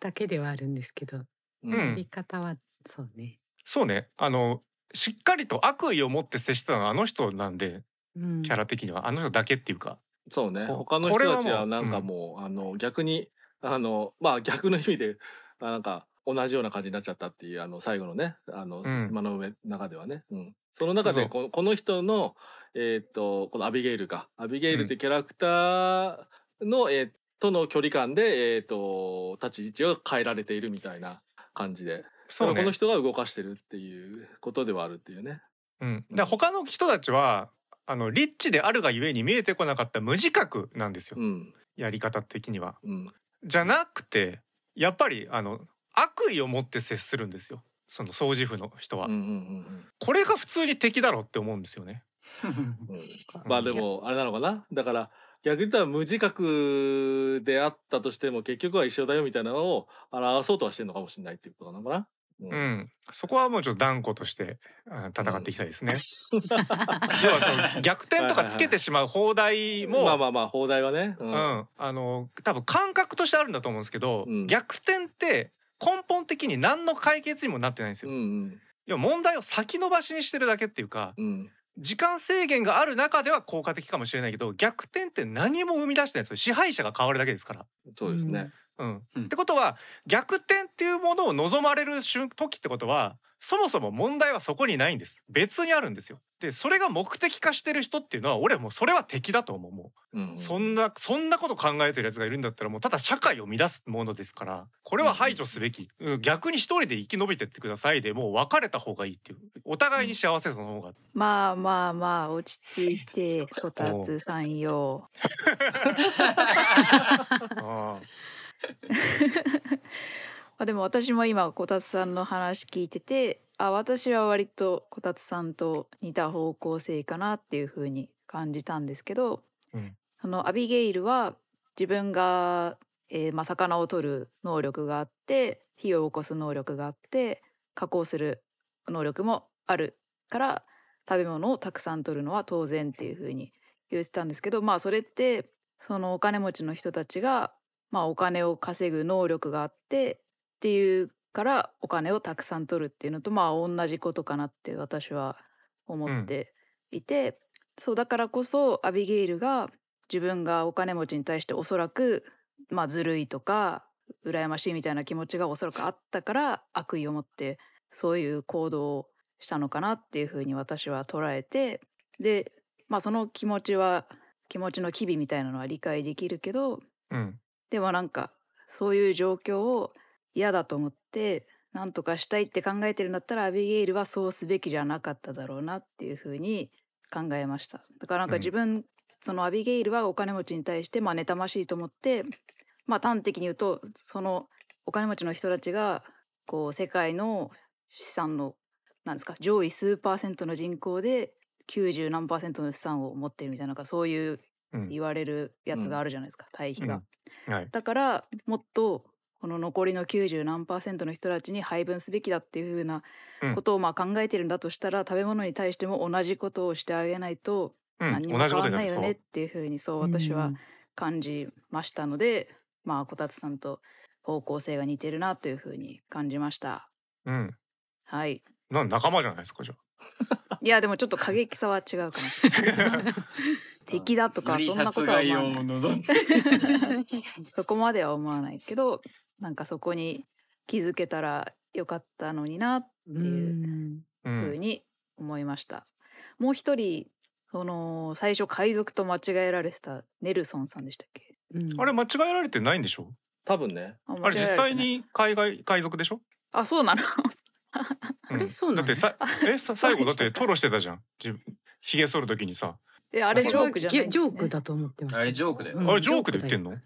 だけではあるんですけど、うんうんやり方はそうね。そうね。あの、しっかりと悪意を持って接してたのはあの人なんで、うん。キャラ的には。あの人だけっていうか。そうね。こ他の人たちはなんかもう、あの逆にあのまあ逆の意味であなんか同じような感じになっちゃったっていうあの最後のねあの、うん。今の上中ではね、うん、その中でこのこの人のえーっとこのアビゲイルか。アビゲイルってキャラクターの、えーとの距離感でえーっと立ち位置が変えられているみたいな感じで。そうねこの。人が動かしてるっていうことではあるっていうね。うん、他の人たちはあのリッチであるがゆえに見えてこなかった無自覚なんですよ、うん。やり方的には。うん。じゃなくてやっぱりあの悪意を持って接するんですよ。その掃除婦の人は、うんうんうんこれが普通に敵だろうって思うんですよね。まあでもあれなのかな。だから逆に言ったら無自覚であったとしても結局は一緒だよみたいなのを表そうとはしてるのかもしれないっていうことなのかな。ううん、そこはもうちょっと断固としてあ戦っていきたいですね。要はその逆転とかつけてしまう放題もまあまあまあ放題はね。ううん。ん、あの多分感覚としてあるんだと思うんですけど、うん。逆転って根本的に何の解決にもなってないんですうよ。ん。いや問題を先延ばしにしてるだけっていうかうん。時間制限がある中では効果的かもしれないけど逆転って何も生み出してないんですよ。支配者が変わるだけですから。そうですね。うん。うん。ってことは逆転っていうものを望まれる瞬時ってことはそもそも問題はそこにないんです。別にあるんですよ。でそれが目的化してる人っていうのは俺はもうそれは敵だと思う。もううん。そんなそんなこと考えてるやつがいるんだったらもうただ社会を乱すものですからこれは排除すべき、うん逆に一人で生き延びてってくださいでもう別れた方がいいっていう。お互いに幸せその方が、まあまあまあ落ち着いてこたつさんよ。あでも私も今こたつさんの話聞いててあ私は割とこたつさんと似た方向性かなっていう風に感じたんですけど、うん。そのアビゲイルは自分が、えーまあ、魚を取る能力があって火を起こす能力があって加工する能力もあるから食べ物をたくさん取るのは当然っていう風に言ってたんですけどまあそれってそのお金持ちの人たちが、まあ、お金を稼ぐ能力があってっていうからお金をたくさん取るっていうのとまあ同じことかなって私は思っていて、そうだからこそアビゲイルが自分がお金持ちに対しておそらくまあずるいとか羨ましいみたいな気持ちがおそらくあったから悪意を持ってそういう行動をしたのかなっていうふうに私は捉えてでまあその気持ちは気持ちの機微みたいなのは理解できるけどうんでもなんかそういう状況を嫌だと思って何とかしたいって考えてるんだったらアビゲイルはそうすべきじゃなかっただろうなっていうふうに考えました。だからなんかうん。自分、そのアビゲイルはお金持ちに対してまあ妬ましいと思ってまあ端的に言うとそのお金持ちの人たちがこう世界の資産のなんですか上位数パーセントの人口で90何パーセントの資産を持ってるみたいななんかそういううん言われるやつがあるじゃないですか、対比が。はい。だからもっとこの残りの90何パーセントの人たちに配分すべきだっていうふうなうん。ことをまあ考えてるんだとしたら、食べ物に対しても同じことをしてあげないとうん。何にも変わんないよねっていうふうにそう私は感じましたので、まあこたつさんと方向性が似てるなというふうに感じました。うん。はい。なん仲間じゃないですかじゃあ いやでもちょっと過激さは違うかもしれない。敵だとかそんなこ殺とは思わない。そこまでは思わないけどなんかそこに気づけたらよかったのになっていううふうんに思いました。もう一人その最初海賊と間違えられてたネルソンさんでしたっけ？あれ間違えられてないんでしょ？多分ね。ああれ実際に海外海賊でしょ？あそうなのうん。れ？そうなのだってさえさ最後だってトロしてたじゃん。自分ひげ剃るときにさ。えあれジョークじゃないんです、ジね、ョークだと思ってます。あれジョークだよ、うんあれジョークで言ってんの？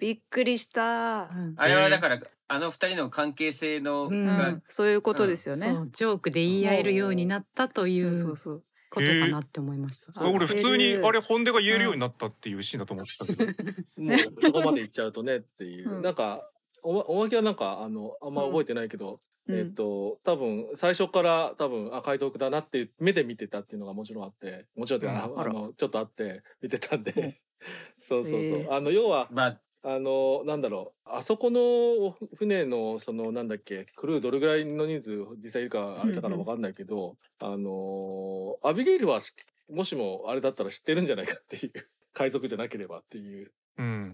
びっくりした、うん。あれはだからあの二人の関係性のうん。うがん、そういうことですよね、そうジョークで言い合えるようになったというん。うそうそう。ことかなって思いました。あ俺普通にあれ本音が言えるようになったっていうシーンだと思ってたけど、もうそこまで行っちゃうとねっていう、うん。なんかおまおまけはなんかあのあんま覚えてないけど、うん。えっ、と多分最初から多分あ海賊だなって目で見てたっていうのがもちろんあってもちろんあのちょっとあって見てたんで、うん。そうそうそう、へえ。あの要はまあ。あのなんだろう。あそこの船のそのなんだっけクルーどれぐらいの人数実際いるかあれだからわかんないけど、あのアビゲイルはしもしもあれだったら知ってるんじゃないかっていう海賊じゃなければっていう。うん、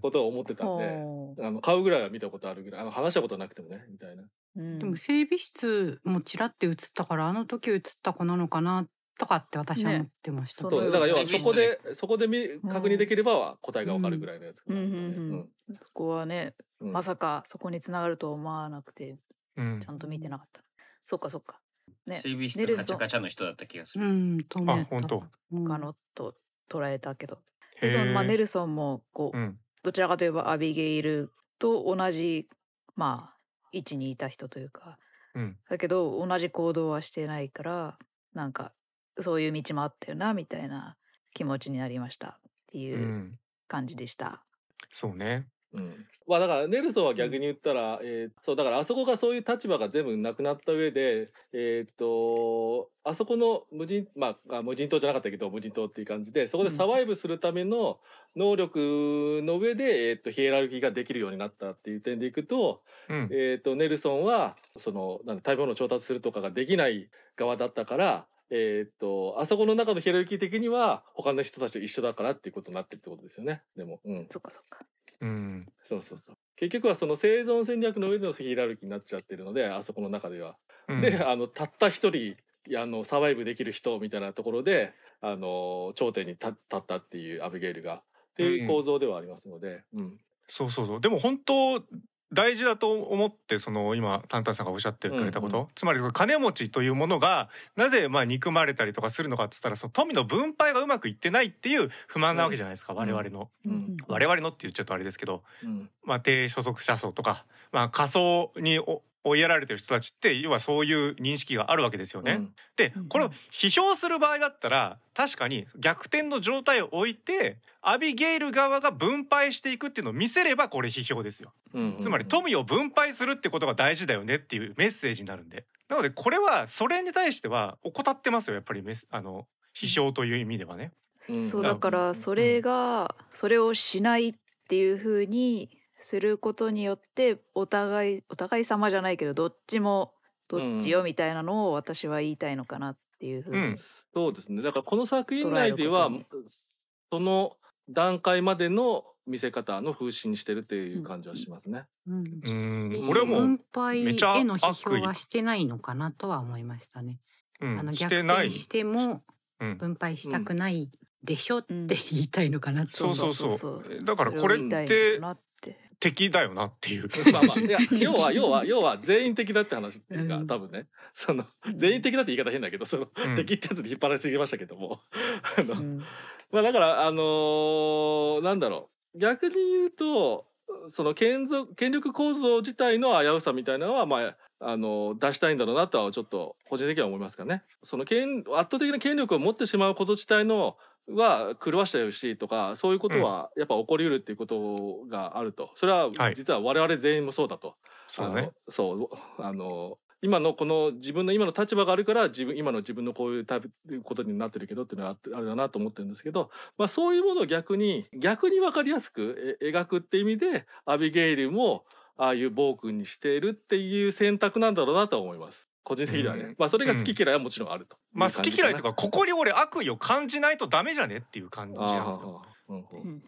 ことを思ってたんで。ほあの買うぐらいは見たことあるぐらいあの話したことなくてもねみたいな。ううん。でも整備室もちらって映ったからあの時映った子なのかなとかって私は思ってました。ねそうだから要はそこでテそこで見確認できれば答えがわかるぐらいのやつうんうんうん。そこはね、うん。まさかそこにつながるとは思わなくてうん。ちゃんと見てなかった、そっかそっか。ね。整備室ネルソン。カチャカチャの人だった気がすうる、ん、と思った。あ本当。うん。他のと捉えたけど、へでそのまあ、ーネルソンもこう、うん。どちらかといえばアビゲイルと同じまあ位置にいた人というか。うん。だけど同じ行動はしてないからなんかそういう道もあったよなみたいな気持ちになりましたってういうん。感じでした。そうねうん。まあだからネルソンは逆に言ったら、えーそうだからあそこがそういう立場が全部なくなった上でえーっとあそこの無人まああ無人島じゃなかったけど無人島っていう感じでそこでサバイブするための能力の上で、えーっとヒエラルキーができるようになったっていう点でいくと,、うん。えーっとネルソンはそのなんだ食べ物を調達するとかができない側だったから。えーっとあそこの中のヒエラルキー的には他の人たちと一緒だからっていうことになってるってことですよね。でも、うん、そっかそっか。うん。そうそうそう。結局はその生存戦略の上でのヒエラルキーになっちゃってるので、あそこの中では。うん。で、あのたった一人あのサバイブできる人みたいなところで、あの頂点に立立ったっていうアビゲイルがっていう構造ではありますので、うん、そうそうそう。でも本当大事だと思ってその今タンタンさんがおっしゃってくれたこと、うんうつまり金持ちというものがなぜまあ憎まれたりとかするのかっつったらその富の分配がうまくいってないっていう不満なわけじゃないですか、ん。我々の、うん。我々のって言っちゃうとあれですけど、うん、まあ、低所得者層とか、まあ、仮想にお追いやられてる人たちって要はそういう認識があるわけですよね。うん。でうんこれを批評する場合だったら確かに逆転の状態を置いてアビゲイル側が分配していくっていうのを見せればこれ批評ですよ。うんつまり富を分配するってことが大事だよねっていうメッセージになるんで。なのでこれはそれに対しては怠ってますよやっぱりメスあの批評という意味ではね。うん。そうだからそれがそれをしないっていう風にすることによってお互いお互い様じゃないけどどっちもどっちよみたいなのを私は言いたいのかなっていう風に、うんそうですね。だからこの作品内ではその段階までの見せ方の風刺にしてるっていう感じはしますね。うん。うん。俺はもう分配めちゃへの批評はしてないのかなとは思いましたね。うん。あの逆してない。転してもうん。分配したくないでしょって言いたいのかな。そうそうそう。そうそうだからこれって敵だよなっていう。まあまあ、いや 要は要は要は全員的だって話っていうか、うん。多分ね。その全員的だって言い方変だけどその、うん。敵ってやつに引っ張られすぎましたけども。あの、うん。まあだからあのーなんだろう。逆に言うとその権力権力構造自体の危うさみたいなのはまああの出したいんだろうなとはちょっと個人的には思いますかね。その権圧倒的な権力を持ってしまうこと自体のは狂わしちゃうしとかそういうことはやっぱ起こりうるっていうことがあると。それははい。実は我々全員もそうだと。そうね。あのそうあの今のこの自分の今の立場があるから自分今の自分のこういうタイプことになってるけどっていうのはあってあれだなと思ってるんですけど、まあ、そういうものを逆に逆に分かりやすくえ描くって意味でアビゲイルもああいう暴君にしているっていう選択なんだろうなとは思います個人的にはね、うん。まあそれが好き嫌いはもちろんあると。まあ好き嫌いというかここに俺悪意を感じないとダメじゃねっていう感じなんですよ。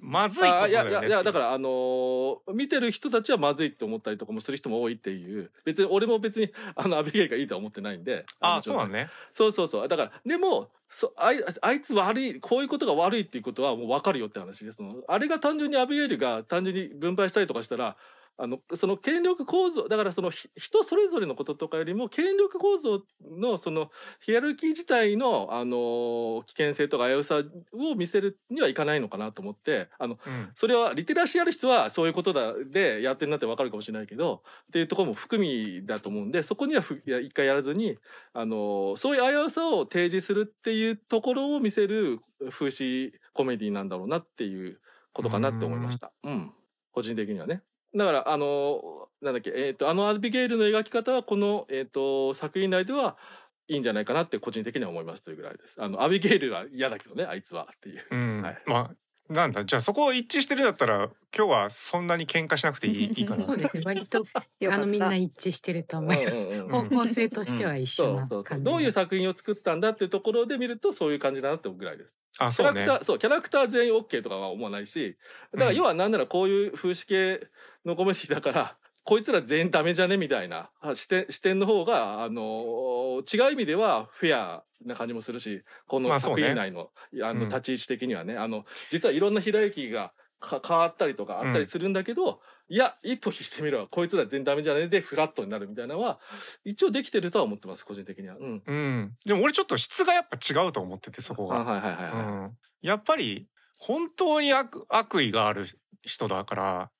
まずいことだよねやいやいやだかららあのー見てる人たちはまずいって思ったりとかもする人も多いっていう。別に俺も別にあのアビゲイルがいいとは思ってないんで。あそうなのね。そうそうそう。だからでもそあいあいつ悪いこういうことが悪いっていうことはもう分かるよって話ですあれが単純にアビゲイルが単純に分配したりとかしたらあのその権力構造だからそのひ人それぞれのこととかよりも権力構造のそのヒエラルキー自体の、あの危険性とか危うさを見せるにはいかないのかなと思ってあのうんそれはリテラシーある人はそういうことだでやってるなって分かるかもしれないけどっていうところも含みだと思うんでそこにはふいや一回やらずにあのそういう危うさを提示するっていうところを見せる風刺コメディなんだろうなっていうことかなって思いました。うん、個人的にはね。だからあのなんだっけ、えー、とあのアビゲイルの描き方はこの、えー、と作品内ではいいんじゃないかなって個人的には思いますというぐらいです。あのアビゲイルは嫌だけどねあいつはっていう。うんはいまあなんだじゃあそこを一致してるんだったら今日はそんなに喧嘩しなくていいいいかなそうですね。割と あのみんな一致してると思います。うんうんうん方向性としては一緒なそうそうそう感じ。どういう作品を作ったんだっていうところで見るとそういう感じだなって思うぐらいです。キャラクあそうねターそうキャラクター全員 OK とかは思わないしだからうん要はなんならこういう風刺系のコメディだから、こいつら全員ダメじゃね？みたいな。あ視点視点の方があの違う意味ではフェアな感じもするしこの作品内の,、あうん。の立ち位置的にはね、あの実はいろんなひらゆきがか変わったりとかあったりするんだけど、いや一歩引いてみろ。こいつら全然ダメじゃね？でフラットになるみたいなのは一応できてるとは思ってます個人的には。うん、うん。でも俺ちょっと質がやっぱ違うと思っててそこが、あはいはいはいはい。うん、やっぱり本当に悪悪意がある人だから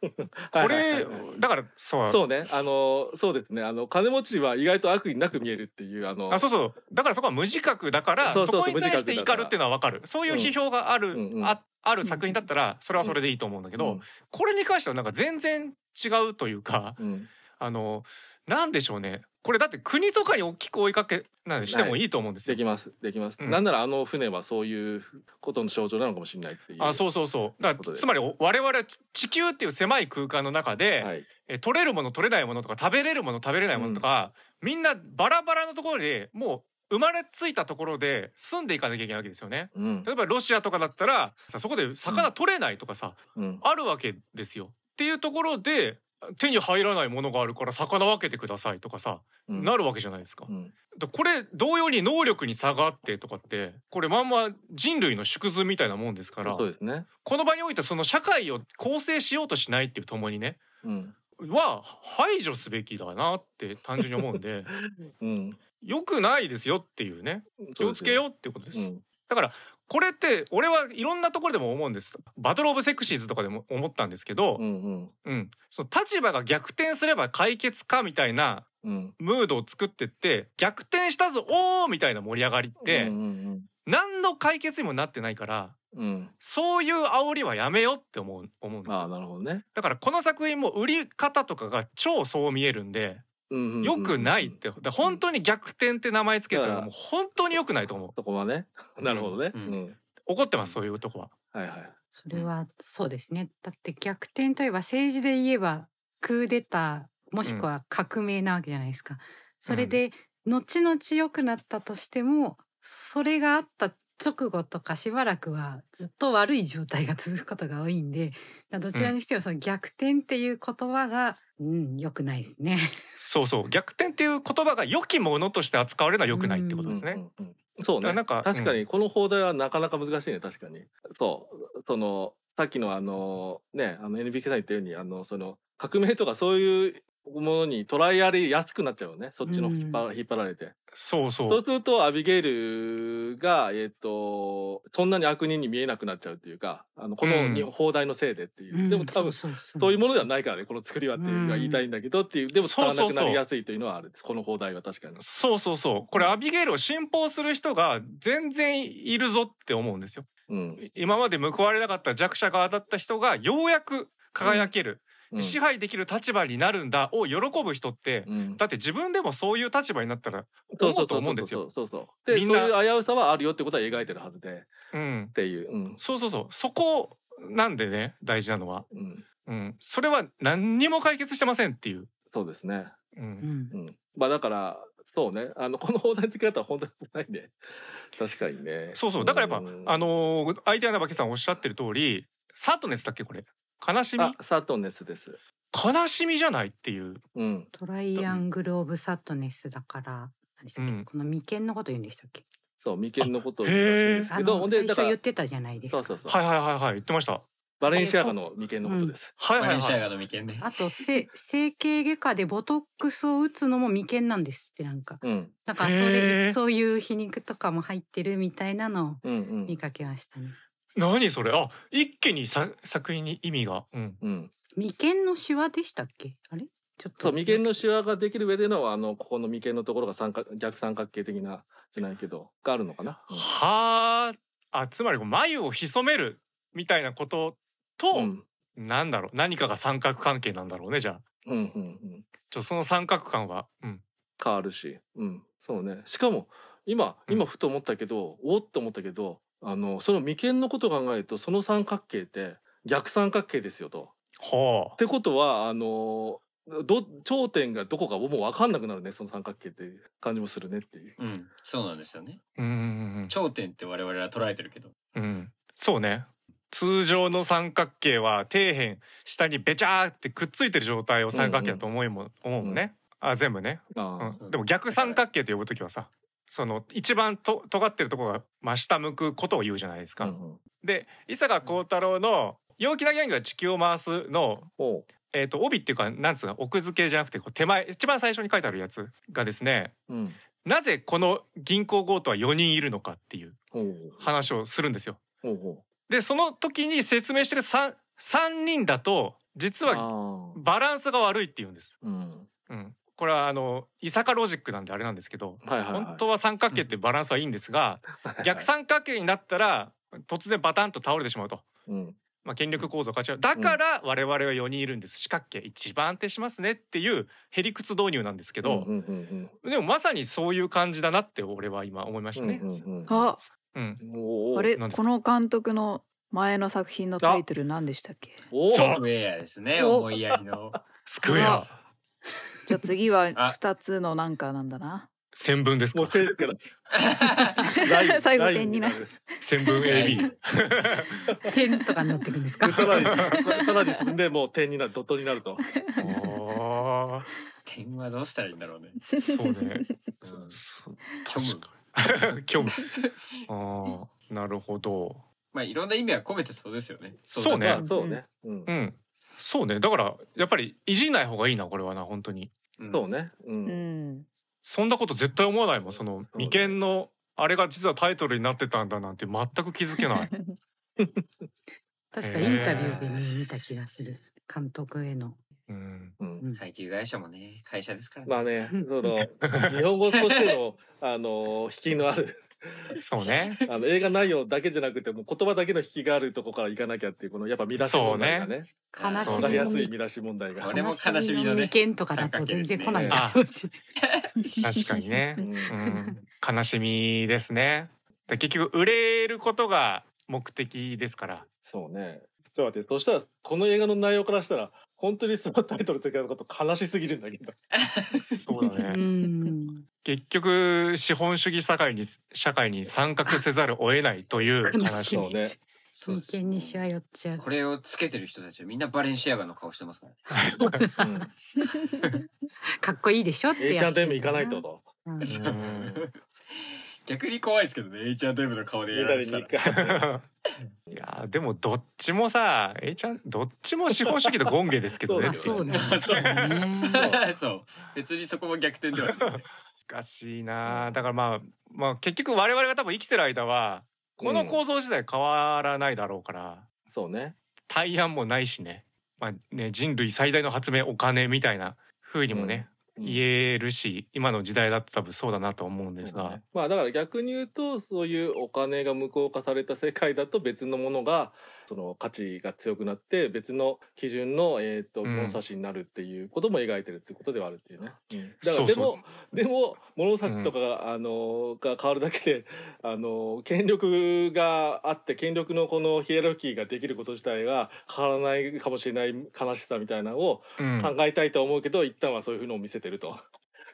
これはいだからそう。そうね、あのそうですね、あの金持ちは意外と悪意なく見えるっていうあの。あそうそう。だからそこは無自覚だからそこに対して怒るっていうのは分かる。そういう批評がある、うんうん。あある作品だったらそれはそれでいいと思うんだけど、これに関してはなんか全然違うというかうん、うん。あのなんでしょうねこれだって国とかに大きく追いかけなんでしてもいいと思うんですよ。できますできます、うんなんならあの船はそういうことの象徴なのかもしれないっていう。あそうそうそうだつまり我々は地球っていう狭い空間の中で、はい。え取れるもの取れないものとか食べれるもの食べれないものとか、みんなバラバラのところでもう生まれついたところで住んでいかなきゃいけないわけですよね。うん例えばロシアとかだったらさそこで魚取れないとかさ、うんあるわけですよ。っていうところで手に入らないものがあるから魚分けてくださいとかさ、うんなるわけじゃないですか。うんだこれ同様に能力に差があってとかってこれまんま人類の縮図みたいなもんですからね。この場においてその社会を構成しようとしないっていうともにねうんは排除すべきだなって単純に思うんで うん。良くないですよっていうね気をつけようっていうことです。うんだからこれって俺はいろんなところでも思うんですバトル・オブ・セクシーズとかでも思ったんですけど、うんうんうん、その立場が逆転すれば解決かみたいなうん。ムードを作ってって逆転したぞおーみたいな盛り上がりって、うんうん何の解決にもなってないからうんうん。そういう煽りはやめようって思う思うんですあなるほどね。だからこの作品も売り方とかが超そう見えるんで良くないって本当に逆転って名前つけたららもう本当に良くないと思うそこはね。なるほどね。ううんん。怒ってますそういうとこは。はいはい。それはそうですね。だって逆転といえば政治で言えばクーデターもしくは革命なわけじゃないですか。それで後々良くなったとしてもそれがあった直後とかしばらくはずっと悪い状態が続くことが多いんでどちらにしてもその逆転っていう言葉が、うん、良くないですね。そうそう。逆転っていう言葉が良きものとして扱われるのは良くないってことですね。うんうんうんそうね。なんか確かにこの放題はなかなか難しいね確かに。そう。そのさっきのあのねあの NBK さん言ったようにあのその革命とかそういうものに捉えられやすくなっちゃうよね。そっちの引っ張,、引っ張られてそうそそううするとアビゲイルがえっ、とそんなに悪人に見えなくなっちゃうっていうかあのこのにうん。放題のせいでっていう、うんでも多分そうそうそう。そういうものではないからねこの作りはっていうのが言いたいんだけどっていうでも使わなくなりやすいというのはあるこの放題は確かに。そうそうそう。これアビゲイルを信奉する人が全然いるぞって思うんですよ。うん。今まで報われなかった弱者側だった人がようやく輝ける、うん支配できる立場になるんだを喜ぶ人って、うん。だって自分でもそういう立場になったら思うと思うんですよ。そうそうそう。でみんなそういう危うさはあるよってことは描いてるはずでうん。っ、ていう、うん。そうそうそう。そこなんでね大事なのは、うん、うん、それは何にも解決してませんっていう。そうですね。う、うん。んうん、まあだからそうね。あのこの放題付け方は本当にないね。確かにね。そうそう。だからやっぱ、うん。あのー相手穴けさんおっしゃってる通りサートネスだっけこれ悲しみ？あサトネスです。悲しみじゃないっていう。うんトライアングル・オブ・サットネスだから何でしたっけ、うんこの眉間のこと言うんでしたっけ？そう眉間のことをあ言うらしいんですあけどの最初言ってたじゃないですかそうそうそう、はいはいはいはい言ってました。バレンシアガの眉間のことです。はいはいはい。バレンシアガの眉間ね。あとせ整形外科でボトックスを打つのも眉間なんですってなんかうんなんかそれそういう皮肉とかも入ってるみたいなのをうんうん見かけましたね。何それ？あ一気にさ作品に意味が。うん。うん。眉間のシワでしたっけ？あれ？ちょっとそう眉間のシワができる上でのあのここの眉間のところが三角逆三角形的なじゃないけどがあるのかな？うんはああつまりこう眉を潜めるみたいなことと、うんなんだろう？何かが三角関係なんだろうねじゃあ。うんうんうんちょその三角感は。うん。変わるし、うん、そうね。しかも今うん今ふと思ったけど、おっと思ったけど、あのその眉間のことを考えるとその三角形って逆三角形ですよと。はってことはあのど頂点がどこかもう分かんなくなるねその三角形っていう感じもするねっていう。うん、そうなんですよね。あ。うんうん頂点って我々は捉えてるけど。うん。うん。そうね。通常の三角形は底辺下にべちゃーってくっついてる状態を三角形だと思いも、思うもんね。あ全部ね。あうん、でも逆三角形と呼ぶときはさその一番と尖ってるところが真下向くことを言うじゃないですか。あ、うんうん、で伊坂幸太郎の「陽気なギャングが地球を回すの」おう。えー、と帯っていうかなんつうの奥付けじゃなくてこう手前一番最初に書いてあるやつがですねうん、なぜこの銀行強盗は4人いるのかっていう話をするんですよ。でその時に説明してる 3, 3人だと実はバランスが悪いって言うんです。うん、うん、これはあの伊坂ロジックなんであれなんですけどはいはいはい。本当は三角形ってバランスはいいんですが、逆三角形になったら突然バタンと倒れてしまうと、うん、まあ、権力構造が違う。だから我々は4人いるんです。四角形一番安定しますねっていうへりくつ導入なんですけど、うんうんうんでもまさにそういう感じだなって俺は今思いましたね。うんうんうん。あ。うん、あれこの監督の前の作品のタイトル何でしたっけ？おうそうウェアですね、お。思いやりの。スクエアじゃあ次は あ。二つのなんかなんだな。線分ですか？最後点になる。線分 AB 点とかになってくんですか？でさらにさらに進んでもう点になるドットになると。点はどうしたらいいんだろうね。そうね。虚無。確かに。虚無。ああなるほど。まあいろんな意味は込めてそうですよね。そうね。まあそうね。うん。う。んそうねだからやっぱりいじんない方がいいなこれはな本当にうんそうね。う。うんんそんなこと絶対思わないもんその眉間のあれが実はタイトルになってたんだなんて全く気づけない 確かインタビューでね見た気がする監督への。うんうん。配給会社もね、会社ですからね。まあね、その 日本語としてのあの引きのある そうねあの映画内容だけじゃなくてもう言葉だけの引きがあるとこからいかなきゃっていうこのやっぱ見出し問題がね。悲しそうわかりやみのすい見出し問題が。俺も悲しみのね眉間とかだと全然来ないだろうし。確かにね、う うんん、悲しみですねで結局売れることが目的ですからそうね。ちょっと待って、そしたらこの映画の内容からしたら本当にそのタイトル的なこと悲しすぎるんだけど。そうだうねん。結局資本主義社会に社会に参画せざるを得ないという話いそうね。そうです眉間にしわ寄っちゃう。これをつけてる人たちはみんなバレンシアガの顔してますからね。かっこいいでしょってやつ H&M 行かないってこと？うん。うん逆に怖いですけどね H&M の顔でやられてたら。いやーでもどっちもさ A ちゃんどっちも資本主義と権下ですけどねそうあですそうだね。そう。別にそこも逆転では。ない難しいなだからまあまあ結局我々が多分生きてる間はこの構造自体変わらないだろうから、そうね。対案もないしね,、まあ、ね人類最大の発明お金みたいな風にもね、うん言えるし今の時代だと多分そうだなと思うんですが。ね、まあだから逆に言うとそういうお金が無効化された世界だと別のものがその価値が強くなって別の基準の、えー、とうん。物差しになるっていうことも描いてるってことではあるっていうね。うん。だからでもでも物差しとかが,、あのが変わるだけであの権力があって権力のこのヒエラルキーができること自体が変わらないかもしれない悲しさみたいなのをうん。考えたいと思うけど、一旦はそういうふうのを見せてると。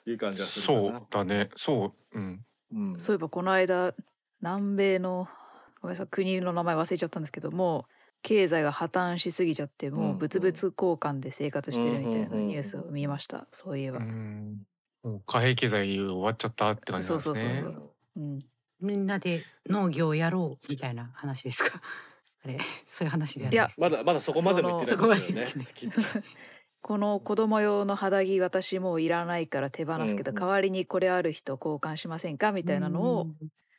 いう感じがするかな。そうだね。そう。うん。うん。そういえばこの間南米のごめんなさい。国の名前忘れちゃったんですけどもう経済が破綻しすぎちゃってもう物々交換で生活してるみたいなニュースを見ました。そういえば、うん。もう貨幣経済終わっちゃったって感じなんですね。そうそうそうそう。うん、みんなで農業をやろうみたいな話ですか？あれそういう話ではないいやまだまだそこまでも言ってないんですよね。そ この子供用の肌着私もういらないから手放すけど、うんうん。代わりにこれある人交換しませんか？みたいなのを、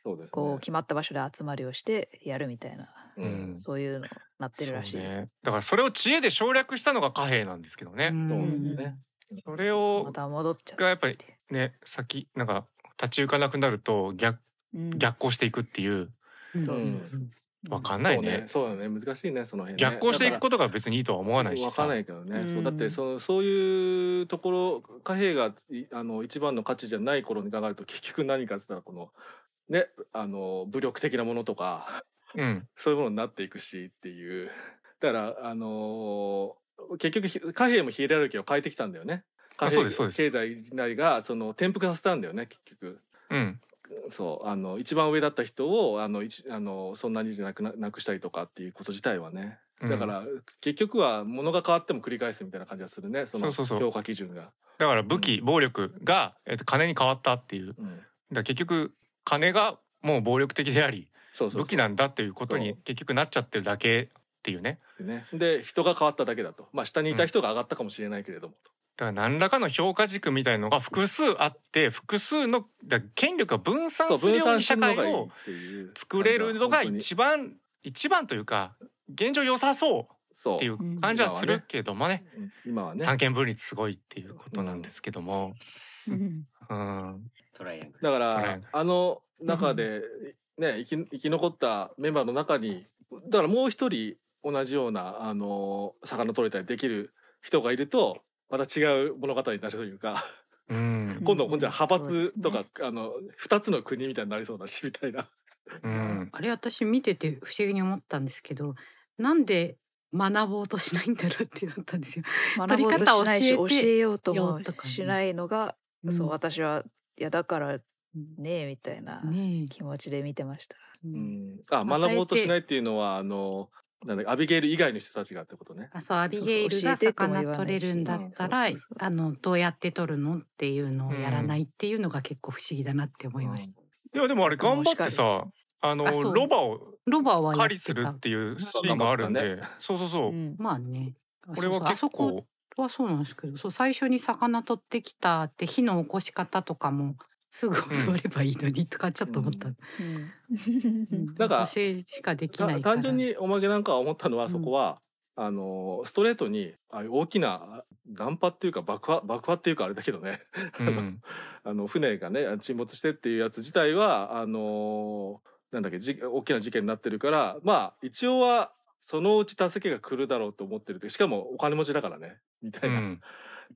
そうですね。こう決まった場所で集まりをしてやるみたいな、ううんん。そういうのなってるらしいです。そうねだからそれを知恵で省略したのが貨幣なんですけどね、うんそうなんだよね。それをまた戻っちゃがやっぱりね先なんか立ち行かなくなると逆うん逆行していくっていううんそうそうそうわかんないねそうね。そうだね。難しいねその辺ね。逆行していくことが別にいいとは思わないしわさかんないけどね、うんそうだってそのそういうところ貨幣がいあの一番の価値じゃない頃に考えると結局何かっつったらこのねあの武力的なものとかうん。そういうものになっていくしっていう。だからあの結局ひ貨幣もヒエラルキーを変えてきたんだよね。貨あ幣経済なりがその転覆させたんだよね結局。うん。そうあの一番上だった人をあの一あのそんなにじゃなくななくしたりとかっていうこと自体はね。うん。だから、結局は物が変わっても繰り返すみたいな感じがするねそのそうそうそう。評価基準が。だから武器暴力が、えっと、金に変わったっていう。うん。ら結局金がもう暴力的であり武器なんだっていうことに結局なっちゃってるだけっていうね。でね。で人が変わっただけだと。まあ下にいた人が上がったかもしれないけれども、だから何らかの評価軸みたいのが複数あって複数の権力が分そ散するように社会を作れるのが一番一番というか現状良さそうっていう感じはするけどもね。うん。今はね。三権分立すごいっていうことなんですけども、うん。うん、トライアングル。だかトライアンらあの中でね生き生き残ったメンバーの中にだからもう一人同じようなあの魚取れたりできる人がいるとまた違う物語になるというかうん。今度今度は派そうですね。閥とか、あの二つの国みたいになりそうだしみたいな。うん、あれ私見てて不思議に思ったんですけどなんで学ぼうとしないんだろうってなったんですよ。学ぼうとしないしり方教えてえようともよとかね。しないのが、そううん私はいやだからねえみたいなね気持ちで見てました。え、ううん。ん、あ学ぼうとしないっていうのはあのなんだアビゲイル以外の人たちがってことね。あそうアビゲイルがそうそう教えてとも言わ魚ないし取れるんだったらうんそうそうそう。あのどうやって取るのっていうのをやらないっていうのが結構不思議だなって思いました。いやでもあれ頑張ってさあのあそう。ロバをロバはやって狩りするた。っていうシーンがあるんで、そうそうそう、うん。まあね。あこれは結そうそう。あそこ構はそうなんですけどそう最初に魚取ってきたって火の起こし方とかもすぐ踊ればいいのにとかちょっと思った。うん。うん。だから私しかできたないから。単純におまけなんかは思ったのはうんそこは、あのストレートにあ大きな難破っていうか爆破爆破っていうかあれだけどね。うん。あの船がね沈没してっていうやつ自体はあのなんだっけじ大きな事件になってるからまあ一応はそのうち助けが来るだろうと思ってるってしかもお金持ちだからねみたいな。うん。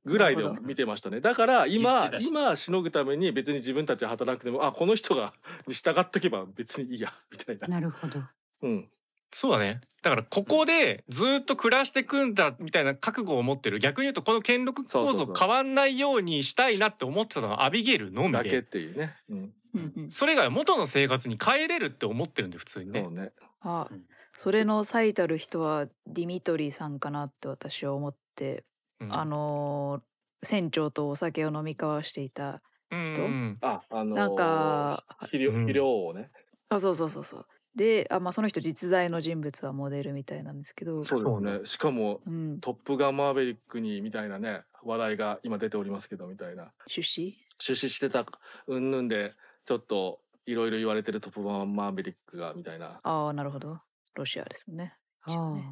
ぐらいで見てましたね。だから言今今しのぐために別に自分たちは働くてもあこの人がに従っとけば別にいいや みたいな、なるほど。うん、そうだね。だからここでずっと暮らしてくんだみたいな覚悟を持ってる。逆に言うとこの権力構造変わんないようにしたいなって思ってたのはアビゲイルのみだけっでていうね。うん。うんうん。それ以外は元の生活に帰れるって思ってるんで普通にね。そうね。あうん。それの最たる人はディミトリーさんかなって私は思って、うん。あのー船長とお酒を飲み交わしていたうん人？うんあ、あのーなんか肥料うん。肥料をね。あそうそうそうそう。であ、まあ、その人実在の人物はモデルみたいなんですけど。そうねですね。しかもうん、トップガンマーヴェリックにみたいなね話題が今出ておりますけどみたいな。出資？出資してたうんぬんでちょっといろいろ言われてるトップガンマーヴェリックがみたいな。ああなるほど。ロシアですもんね。一応ね。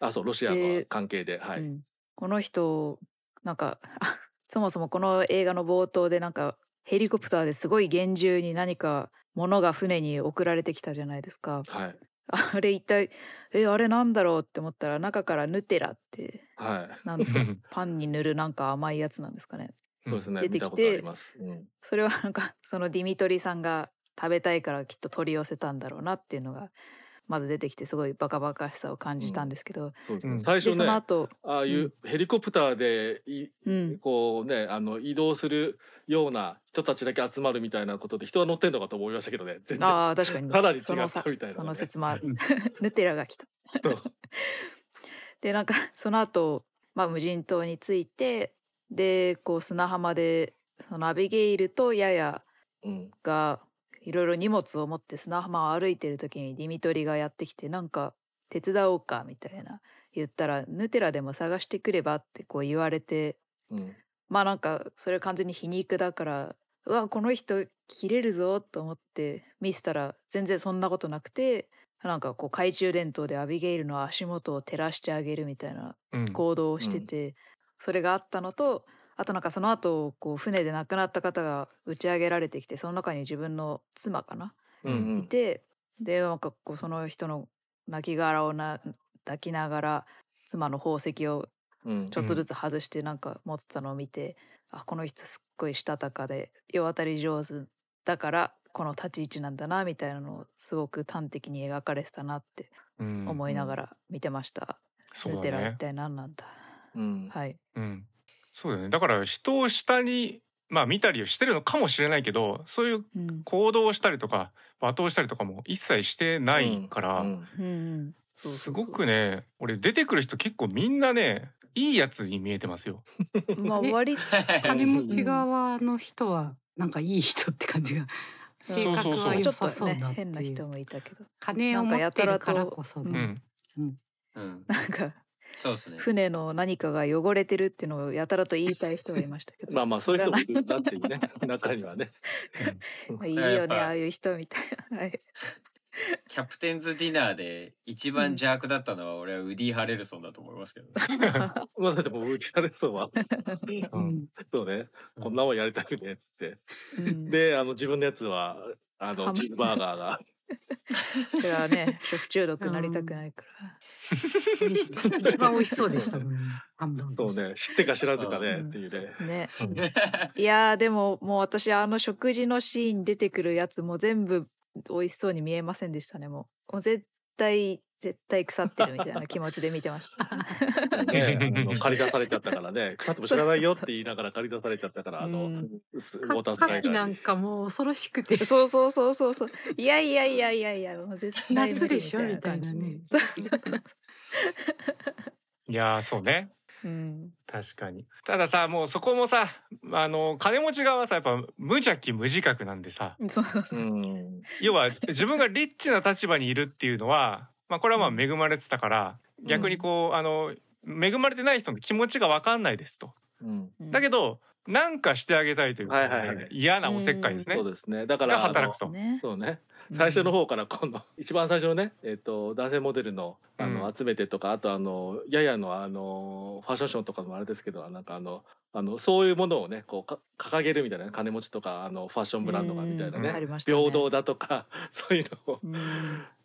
あそうロシアので関係ではい、うん、この人なんかあ そもそもこの映画の冒頭でなんかヘリコプターですごい厳重に何か物が船に送られてきたじゃないですか。はい。あれ一体えあれなんだろうって思ったら中からヌテラってはい。なんですか？パンに塗るなんか甘いやつなんですかね。そうですね出てきてうん、それはなんかそのディミトリさんが食べたいからきっと取り寄せたんだろうなっていうのがまず出てきてすごいバカバカしさを感じたんですけど、そうですね、最初ね後、ああいうヘリコプターでい、うん、こうねあの移動するような人たちだけ集まるみたいなことで人は乗ってんのかと思いましたけどね。全然。ああ確かに。かなり違そのさったみたいなね。その説もある。うん。ヌテラが来た。う。んでなんかその後、まあ無人島に着いてでこう砂浜でそのアビゲイルとヤヤうん。がいろいろ荷物を持って砂浜を歩いてる時にディミトリがやってきてなんか手伝おうかみたいな言ったらヌテラでも探してくればってこう言われてうん。まあなんかそれ完全に皮肉だからうわこの人切れるぞと思って見せたら全然そんなことなくてなんかこう懐中電灯でアビゲイルの足元を照らしてあげるみたいなうん。行動をしてて、それがあったのとあとなんかその後こう船で亡くなった方が打ち上げられてきてその中に自分の妻かな、うんうん。いてでなんかこうその人の亡骸をな抱きながら妻の宝石をうん。ちょっとずつ外してなんか持ってたのを見て、あこの人すっごいしたたかで世渡り上手だからこの立ち位置なんだなみたいなのをすごく端的に描かれてたなってうん。思いながら見てました。そうだヌテラ一ね体何なんだ？うん。はい。うんそうだよね。だから人を下にまあ見たりしてるのかもしれないけどそういううん。行動をしたりとか罵倒したりとかも一切してないから、すごくね俺出てくる人結構みんなねいいやつに見えてますよ。ね まあ割 金持ち側の人はなんかいい人って感じが。うん性格は良ちょっとさそうだってね変な人もいたけど。金を持ってるからこそ。うん。うん、うん、なんかそうですね。船の何かが汚れてるっていうのをやたらと言いたい人がいましたけど。まあまあそういう人もい。るなっていうね中にはねまあいいよねああいう人みたいな。はい。キャプテンズディナーで一番邪悪だったのは俺はウディ・ハレルソンだと思いますけど。まあでもウディハレソンは。ううん。んそうねこんなもんやりたくねえっつって。うん。であの自分のやつはあのチーズバーガーが それはね食中毒になりたくないから。一番美味しそうでした。もん。ねそうね。知ってか知らずかねうん。っていうね。ね。いやーでももう私あの食事のシーン出てくるやつも全部美味しそうに見えませんでしたねもう。もう絶対絶対腐ってるみたいな気持ちで見てました。ね借り出されちゃったからね 腐っても知らないよって言いながら借り出されちゃったからあのうんすウォータースなんかもう恐ろしくてそうそうそうそうそう。いやいやいやいやいやもう絶対夏でしょみたいな感じみたいなね。いやーそうねうん。確かにたださもうそこもさあの金持ち側はさやっぱ無邪気無自覚なんでさそうそうそうう。ん要は自分がリッチな立場にいるっていうのは、まあ、これはまあ恵まれてたから逆にこうあの恵まれてない人の気持ちが分かんないですと。うん。だけどなんかしてあげたいというか、はいはいはい。嫌なおせっかいですね。そうですね。だかがら働くと。ね。そうね。最初の方からこの一番最初のね、えっと男性モデルのあの、うん。集めてとかあとあのややのあのファッションショーとかもあれですけどなんかあのあのそういうものをねこうか掲げるみたいなね金持ちとかあのファッションブランドがみたいなうん。ね。平等だとか そういうのをうん。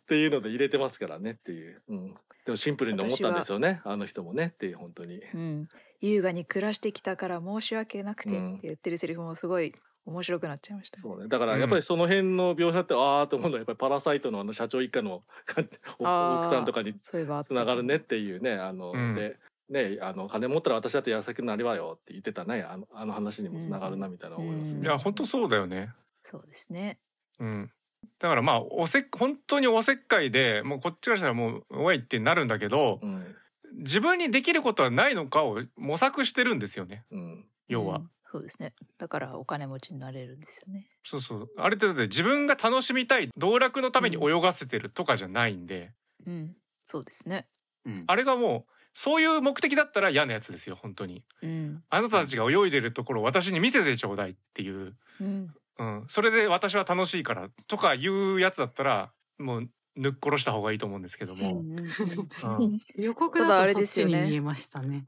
っていうので入れてますからねっていう、うん、でもシンプルに思ったんですよねあの人もねっていう本当に。うん。優雅に暮らしてきたから申し訳なくてうんって言ってるセリフもすごい面白くなっちゃいました。そうね、だからやっぱりその辺の描写って、ああと思うのはやっぱりパラサイトのあの社長一家の奥さんとかにそういえばあったつながるねっていうねあの、うんでねあの金持ったら私だって優しくなりわよって言ってたねあのあの話にもつながるなみたいな思いますうんね。いや本当そうだよね。そうですね。うん。だからまあおせっ本当におせっかいでもうこっちからしたらもうおいってなるんだけど、うん。自分にできることはないのかを模索してるんですよね。うん。要は。うん。そうですね。だからお金持ちになれるんですよね。そうそう。ある程度で自分が楽しみたい道楽のために泳がせてるとかじゃないんで、うん、そうですね。うん。あれがもうそういう目的だったら嫌なやつですよ本当に。うん、あなたたちが泳いでるところを私に見せてちょうだいっていう、うん、うん、それで私は楽しいからとかいうやつだったらもうぬっ殺した方がいいと思うんですけども、予告ただあれだとそっですよね。ちに見えましたね。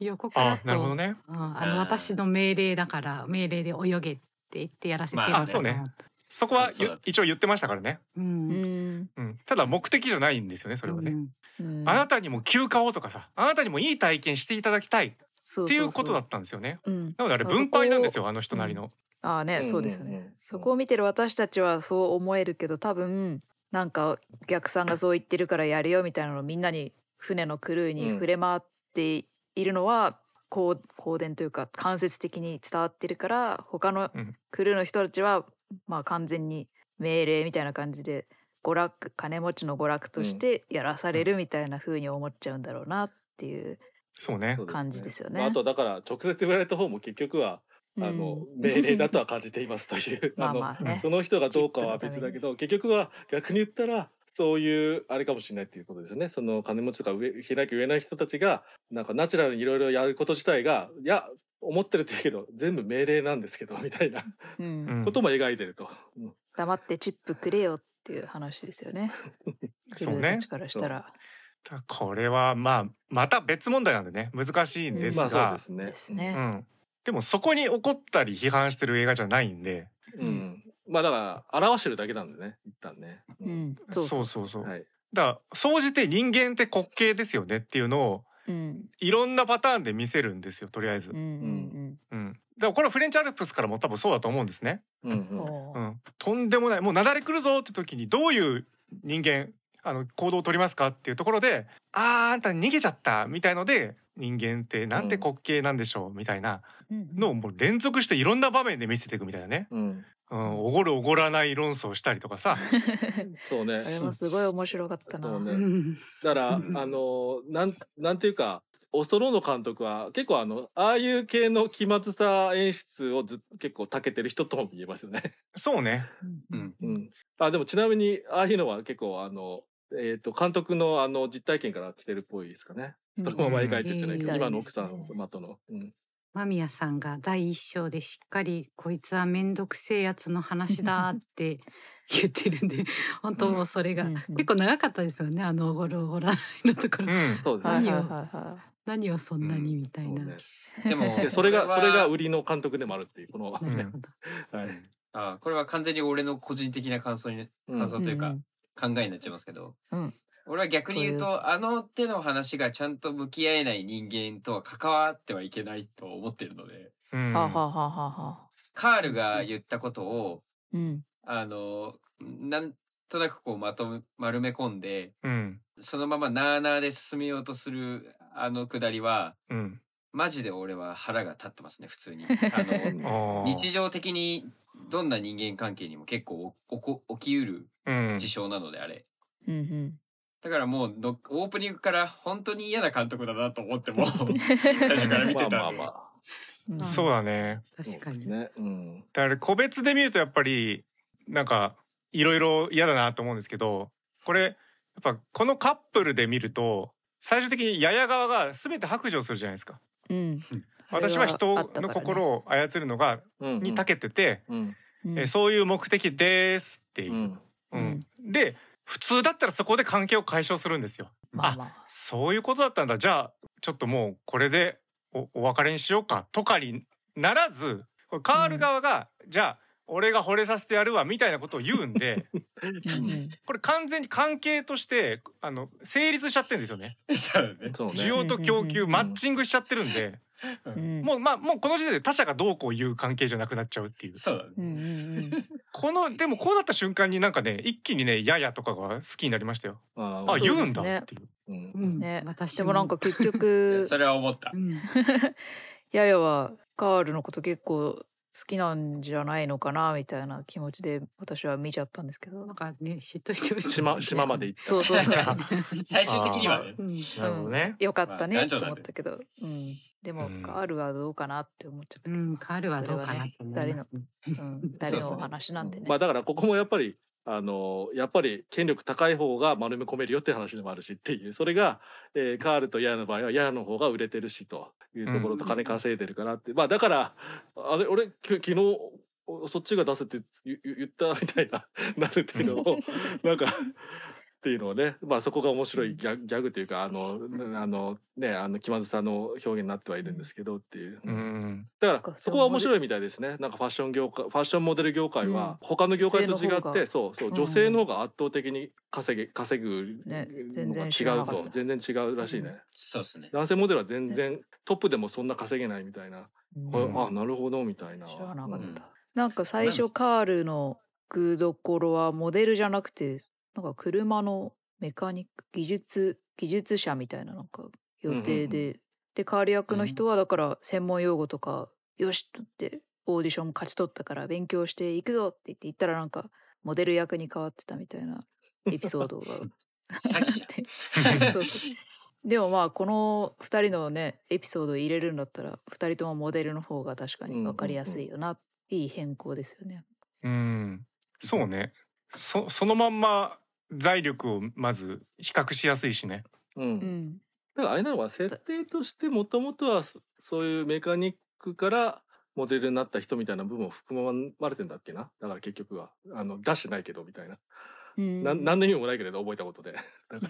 予告だあとなるほどね。うんあの私の命令だから命令で泳げって言ってやらせてるんだまあそうね。と思ったそこは一応言ってましたからね、ううん。ん、うん、ただ目的じゃないんですよねそれはね、あなたにも休暇をとかさあなたにもいい体験していただきたいっそていうことだったんですよね。うん、なのであれ分配なんですよあの人なりの、ああね、うんそうですよね、うんうんそこを見てる私たちはそう思えるけど多分なんかお客さんがそう言ってるからやるよみたいなのをみんなに船のクルーにうん。触れ回っているのは、こう公電というか間接的に伝わってるから他のうん。クルーの人たちは、まあ完全に命令みたいな感じで娯楽金持ちの娯楽としてやらされるみたいな風に思っちゃうんだろうなっていう、そうね。感じですよね。まああとだから直接言われた方も結局はあの 命令だとは感じていますというまあまあね。その人がどうかは別だけど結局は逆に言ったらそういうあれかもしれないっていうことですよね。その金持ちとか上開き上ない人たちがなんかナチュラルにいろいろやること自体がいや思ってるって言うけど全部命令なんですけどみたいなうん。うんことも描いてると。うん。黙ってチップくれよっていう話ですよね。そうね。ーたちからしたら。だこれはまあまた別問題なんでね。難しいんですまが、あそうでん、でもそこに怒ったり批判してる映画じゃないんで、うん。まあだから表してるだけなんでね一旦ね。う。ん、そうそうそう。そうはい。だから総じて人間って滑稽ですよねっていうのをうん、いろんなパターンで見せるんですよとりあえず。うん、う、ん、うん、だからこれはフレンチアルプスからも多分そうだと思うんですね、うんうん。うん。とんでもない。もう雪崩来るぞって時にどういう人間あの行動を取りますかっていうところで「あーあんた逃げちゃった」みたいので人間ってなんて滑稽なんでしょうみたいなうんのをもう連続していろんな場面で見せていくみたいなね、うん。うん、おごるおごらない論争したりとかさ。そうね。あれもすごい面白かったな。そうね。うん。だからあうん。のなんなんていうかオストローノ監督は結構あのああいう系の奇抜さ演出をず結構長けてる人とも見えますよね。そうね。うんうん。うん、あでもちなみにああいうのは結構あの、えー、と監督のあの実体験から来てるっぽいですかね。そのまま描いてるんじゃないけど、うん今の奥さんとの。うん。間宮さんが第一章でしっかりこいつは面倒くせえやつの話だって 言ってるんで本当もうそれがうん結構長かったですよねあのおごるおごらないのところ。うんそうですね。何を何をそんなにみたいな、そうね でもでそれがそれが売りの監督でもあるっていうこの、はなるほど、いあこれは完全に俺の個人的な感想にうん。感想というかうん考えになっちゃいますけど、うん。俺は逆に言うそうとあの手の話がちゃんと向き合えない人間とは関わってはいけないと思ってるので。うん。カールが言ったことをうん。あのなんとなくこうまとめ丸め込んでうん。そのままなあなあで進めようとするあのくだりはうん。マジで俺は腹が立ってますね普通に。あの日常的にどんな人間関係にも結構おこ起きうるうん事象なのであれ。うんうん。だからもうどオープニングから本当に嫌な監督だなと思っても 最初から見てたんで。まあまあまあうんそうだね確かに、ね。うん。だから個別で見るとやっぱりなんかいろいろ嫌だなと思うんですけどこれやっぱこのカップルで見ると最終的にやや側が全て白状するじゃないですかうん。私は人の心を操るのがうん。に長けてて、うん。うん。えそういう目的ですっていう。で普通だったらそこで関係を解消するんですよ。まあまあ。そういうことだったんだ。じゃあちょっともうこれでおお別れにしようかとかにならずカール側が、じゃあ俺が惚れさせてやるわみたいなことを言うんで うん。これ完全に関係としてあの成立しちゃってるんですよね。そうね。需要と供給うん。マッチングしちゃってるんでうん。もうまあもうこの時点で他者がどうこう言う関係じゃなくなっちゃうっていう。そうだね。うんうんうん。このでもこうなった瞬間になんかね一気にねややとかが好きになりましたよ。ああ言うんだっていう。うん。うん。ね私でもなんか結い局やそれは思った。うん。ややはカールのこと結構好きなんじゃないのかなみたいな気持ちで私は見ちゃったんですけど。なんかね嫉妬してました島島まで行った。そうそうそう 最終的にはね。うん。なるほどね、よかったねと思ったけど、うん、でもうん。カールはどうかなって思っちゃったけど、うん、カールはどうかなと思いますね。うん、二人のお話なんでね。まあだからここもやっぱりあのやっぱり権力高い方が丸め込めるよっていう話でもあるしっていうそれが、えーカールとヤヤの場合はヤヤの方が売れてるしというところとうん金稼いでるからって、まあだからあれ俺き昨日おそっちが出せって言ったみたいな なるっていうのを なんかっていうのをねまあそこが面白いギャギャグというかあのあのねあの気まずさの表現になってはいるんですけどっていう。うん。だからそこは面白いみたいですね。なんかファッション業界、ファッションモデル業界は他の業界と違って、女性の方が。そうそううん。女性の方が圧倒的に稼げ稼ぐね全のが然知違うとらなかった。全然違うらしいね。そうですね。男性モデルは全然トップでもそんな稼げないみたいな。うん。あなるほどみたいな。知らなかった、うん。なんか最初カールの具どころはモデルじゃなくてなんか車のメカニック技術技術者みたいななんか予定で、うん。で。カール役の人はだから専門用語とか、よしとってオーディション勝ち取ったから勉強していくぞって言って言ったらなんかモデル役に変わってたみたいなエピソードが。で そうそう。でもまあこの2人のねエピソードを入れるんだったら2人ともモデルの方が確かに分かりやすいよな、いい変更ですよね。うん。そうね。そそのまんま財力をまず比較しやすいしねう。うんん、だからあれなのは設定としてもともとはそそういうメカニックからモデルになった人みたいな部分を含まれてんだっけな？だから結局はあの出してないけどみたいな。うんなん何の意味もないけれど覚えたことで。だか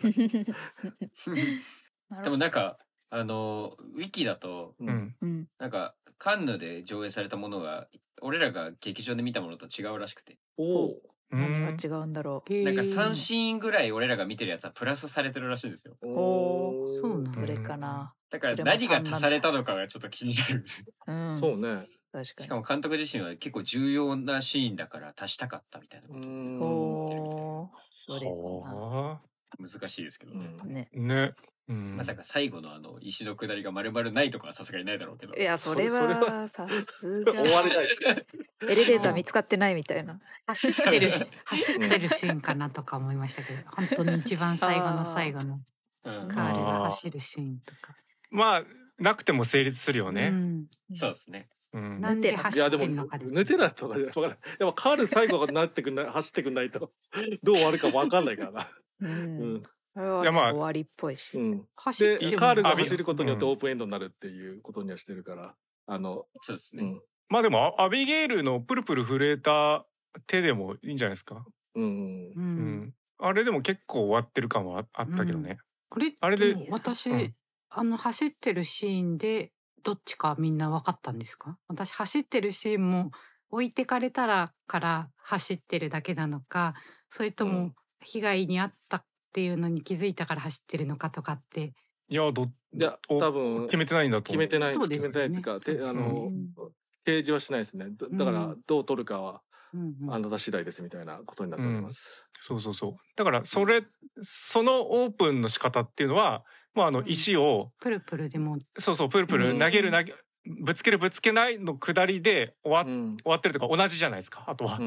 らでもなんかあのウィキだとうん、なんかカンヌで上映されたものが俺らが劇場で見たものと違うらしくておお。何が違うんだろなんか3しシーンぐらい俺らが見てるやつはプラスされてるらしいんですよ。う。おー。そうなんどれかな。だから何が足されたのかがちょっと気になる。うん、そうね。確かに。しか。も監督自身は結構重要なシーンだから足したかったみたいなうことをん。おー。どれかは難しいですけどね、うん。な。ね。あね、うん、まさか最後のあの石の下りが丸々ないとかはさすがにないだろうけどいやそれはさすが。終われないし。エレベーター見つかってないみたいな。走ってるし 走ってるシーンかなとか思いましたけど本当に一番最後の最後のうんカールが走るシーンとか。まあなくても成立するようね、んそうですねうんなんでい走ってやでもるのかです寝てないとかわからない。やっぱカール最後がなってくんない走ってくんないとどう終わるかわかんないからな。う。うんいやまあ終わりっぽいし。うん。で走ってもカールが走ることによってうんオープンエンドになるっていうことにはしてるから。あの。そうですね、うん。まあでもアアビゲイルのプルプル震えた手でもいいんじゃないですか、うん。ううんん、あれでも結構終わってる感はああったけどね、あれあれでも私、うんあの走ってるシーンでどっちかみんな分かったんですか？私走ってるシーンも置いてかれたらから走ってるだけなのかそれともうん被害に遭ったっていうのに気づいたから走ってるのかとかって。いやどいやお多分決めてないんだと思う。決めてないね。決めてないですか。てそうですあのね提示はしないですね。だだからうんどう取るかはうんうん。あなた次第ですみたいなことになっております。そうそうそう。だからそれそのオープンの仕方っていうのはまああのうん。石を、プルプルでも。そうそうプルプル投げる投げ、ぶつけるぶつけないの下りで終わ,、うん。終わってるとか同じじゃないですかあとは、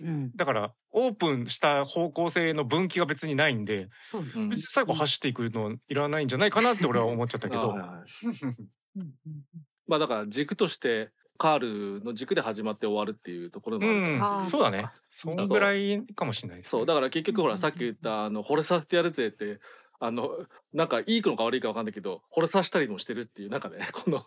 うん。うんだからオープンした方向性の分岐が別にないんでそうです、うん。別に最後走っていくのいらないんじゃないかなって俺は思っちゃったけあどまあだから軸としてカールの軸で始まって終わるっていうところもあるうん。そうだね。そそんぐらいかもしれないね、そう。だから結局ほうんらさっき言ったあの惚れさせてやるぜってあのなんかいいのか悪いかわかんないけど惚れさせたりもしてるっていうなんかねこの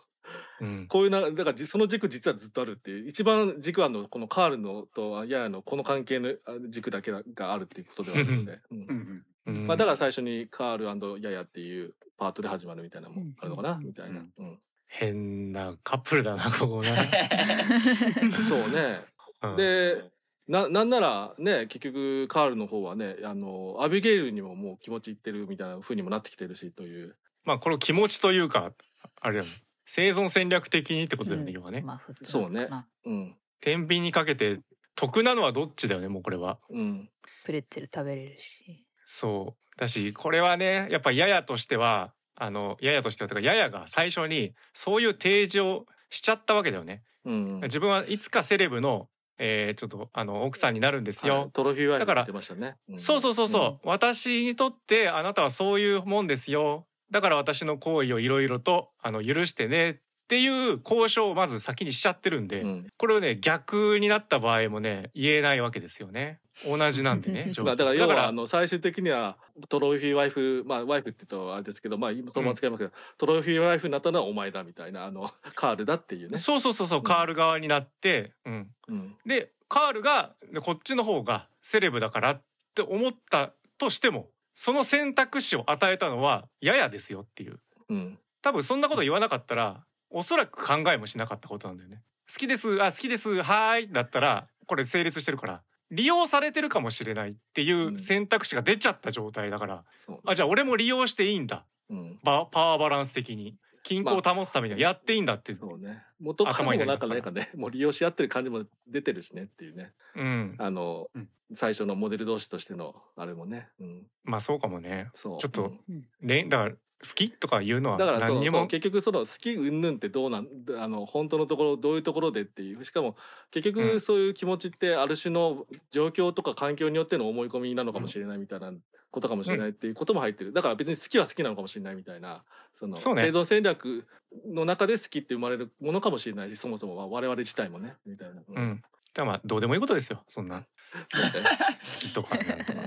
うん。こういうなだからじその軸実はずっとあるっていう一番軸はあのこのカールのとヤヤのこの関係のあ軸だけがあるっていうことではあるので、うん。うん。うんまあ、だから最初にカールヤヤっていうパートで始まるみたいなのもあるのかな、うんみたいな、うん変なカップルだなここね、そうね。うん。でななんならね結局カールの方はねあのアビゲイルにももう気持ちいってるみたいな風にもなってきてるしという。まあこの気持ちというかあれだよね生存戦略的にってことだよね、うん。要はね。まあそうね。うん。天秤にかけて得なのはどっちだよねもうこれは。うん。プレッツェル食べれるし。そう。だしこれはねやっぱややとしてはあのややとしてはとかややが最初にそういう提示をしちゃったわけだよね。うん自分はいつかセレブの、えーちょっとあの奥さんになるんですよ。はい。トロフィーワイフだから言ってましたね。ん。そうそうそうそう、私にとってあなたはそういうもんですよだから私の行為をいろいろとあの許してねっていう交渉をまず先にしちゃってるんで、うん。これをね逆になった場合もね言えないわけですよね。同じなんでね だから要だからはあの最終的にはトロフィーワイフまあワイフって言うとあれですけどまあ今そのまま使いますけど、トロフィーワイフになったのはお前だみたいなあの カールだっていうね。そうそうそうそうカール側になって、うん、うん。でカールがでこっちの方がセレブだからって思ったとしてもその選択肢を与えたのはややですよっていう。うん。多分そんなこと言わなかったらおそらく考えもしなかったことなんだよね。好きですあ好きですはーいだったらこれ成立してるから利用されてるかもしれないっていう選択肢が出ちゃった状態だから、そうあじゃあ俺も利用していいんだ。うん。バパワーバランス的に均衡を保つためにはやっていいんだって、そうね。元カノもなんかなんかね。もう利用し合ってる感じも出てるしねっていうね。うん。あの、うん。最初のモデル同士としてのあれもね、うん、まあそうかもね。そう。ちょっとうん。だから好きとか言うのはだから結局その好き云々ってどうなんあの本当のところどういうところでっていうしかも結うん。局そういう気持ちってある種の状況とか環境によっての思い込みなのかもしれないみたいなことかもしれないっていうことも入ってる。だから別に好きは好きなのかもしれないみたいな。その生存戦略の中で好きって生まれるものかもしれないしそもそもは我々自体もねみたいな。うん、だからまあどうでもいいことですよそんな。好きとかなんとか、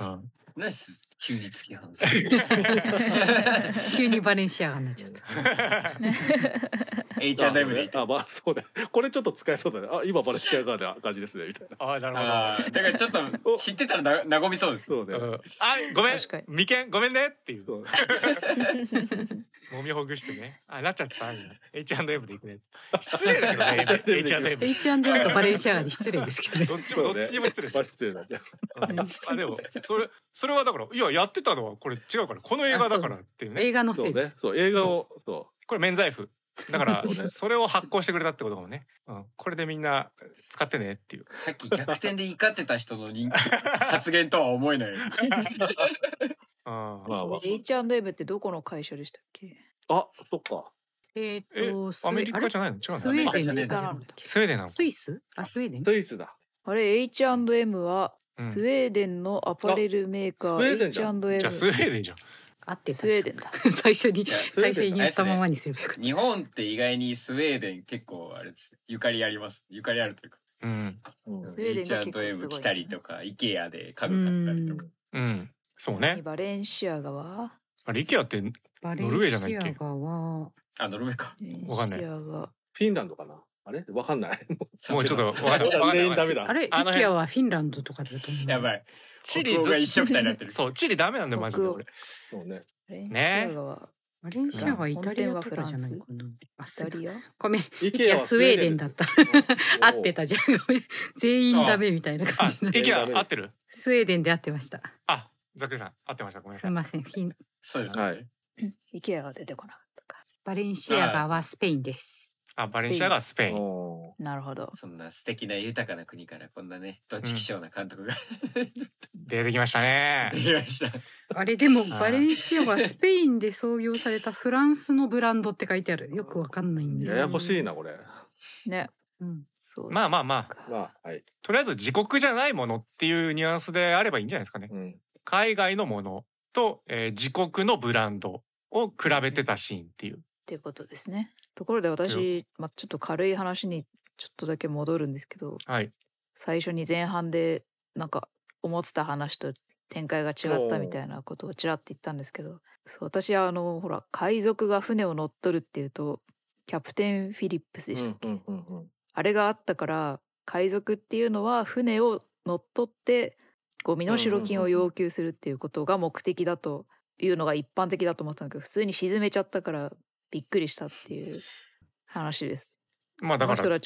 うん、ナイス急に突き放す。急にバレンシアガになっちゃった。H&M であ、まあ、そうね。これちょっと使えそうだね。あ、今バレシアガーな感じですね、みたいな。ああなるほど。だからちょっと知ってたらな和みそうです。そうね。うん、あごめん。確かに。眉間ごめんねっていう。揉みほぐしてね。あなっちゃった。H&M で行くね。失礼だけどね H&M で H&M H&M とバレンシアガに失礼ですけどね。どっちもどっちにも失礼失礼あでもそれそれはだからいややってたのはこれ違うからこの映画だからっていうね。映画のそうせいです。。ね。そう、映画を、そこれ免罪符。だから それを発行してくれたってことかもね、うん、これでみんな使ってねっていう。さっき逆転で怒ってた人の人発言とは思えない。あ う。まあまあ。H&M ってどこの会社でしたっけ？あ、そっか。ええっと、スウアメェあれリカじゃないの？違うスウェーデンアメリカなんだっけスウェーデンなのスイス？あ、スウェーデン？スイスだ。あれ H&M はうんスウェーデンのアパレルメーカあスウェーデンじーゃん。H&M じゃあスウェーデンじゃん。合ってた。スウェーデンだ最初に最初に言ったままにすればよかっ日本って意外にスウェーデン結構あれですゆかりあります？ゆかりあるというか。うん。うんスウェーデンが結構す H&M ごい来たりとか IKEA で家具買ったりとか。うん。そうたねバレンシアガは？あれ IKEA ってノルウェーじゃないっけ？アガは、あノルウェーか。わかんない。バレンシアガ。フィンランドかな？あれ？わかんない。もうちょっと全員ダメだ。あれ、イケアはフィンランドとかだと思う。やばいチリが一緒くたになってるそうチリダメなんだよマジで俺そうね。バレンシねアガはバレンシアガイタリアとかじゃないかな。あ、イすタリア？ごめん。イイケアスウェーデンだった。合ってたじゃん。ごめん。全員ダメみたいなあ感じになる IKEA 合ってる？スウェーデンで合ってました。あざっくりさん合ってましたごめんすみません。フィンそうですね、はいイケアが出てこなかったかバレンシアガはスペインです。あバレンシアがスペインおなるほどそんな素敵な豊かな国からこんなねどっちきしょうな監督が、出てきましたねできましたあれでもーバレンシアガはスペインで創業されたフランスのブランドって書いてある。よくわかんないんですよ。ややこしいな、これ。ねうん。そうですまあまあまあかまあ、はい。とりあえず自国じゃないものっていうニュアンスであればいいんじゃないですかねうん。海外のものと、えー自国のブランドを比べてたシーンっていうっていうことですねところで私、まあ、ちょっと軽い話にちょっとだけ戻るんですけどはい。最初に前半でなんか思ってた話と展開が違ったみたいなことをちらっと言ったんですけどそう私はあのほら海賊が船を乗っ取るっていうとキャプテン・フィリップスでしたっけ、うんうんうんあれがあったから海賊っていうのは船を乗っ取ってこう身代金を要求するっていうことが目的だというのが一般的だと思ったんだけど普通に沈めちゃったからびっくりしたっていう話です。まあだから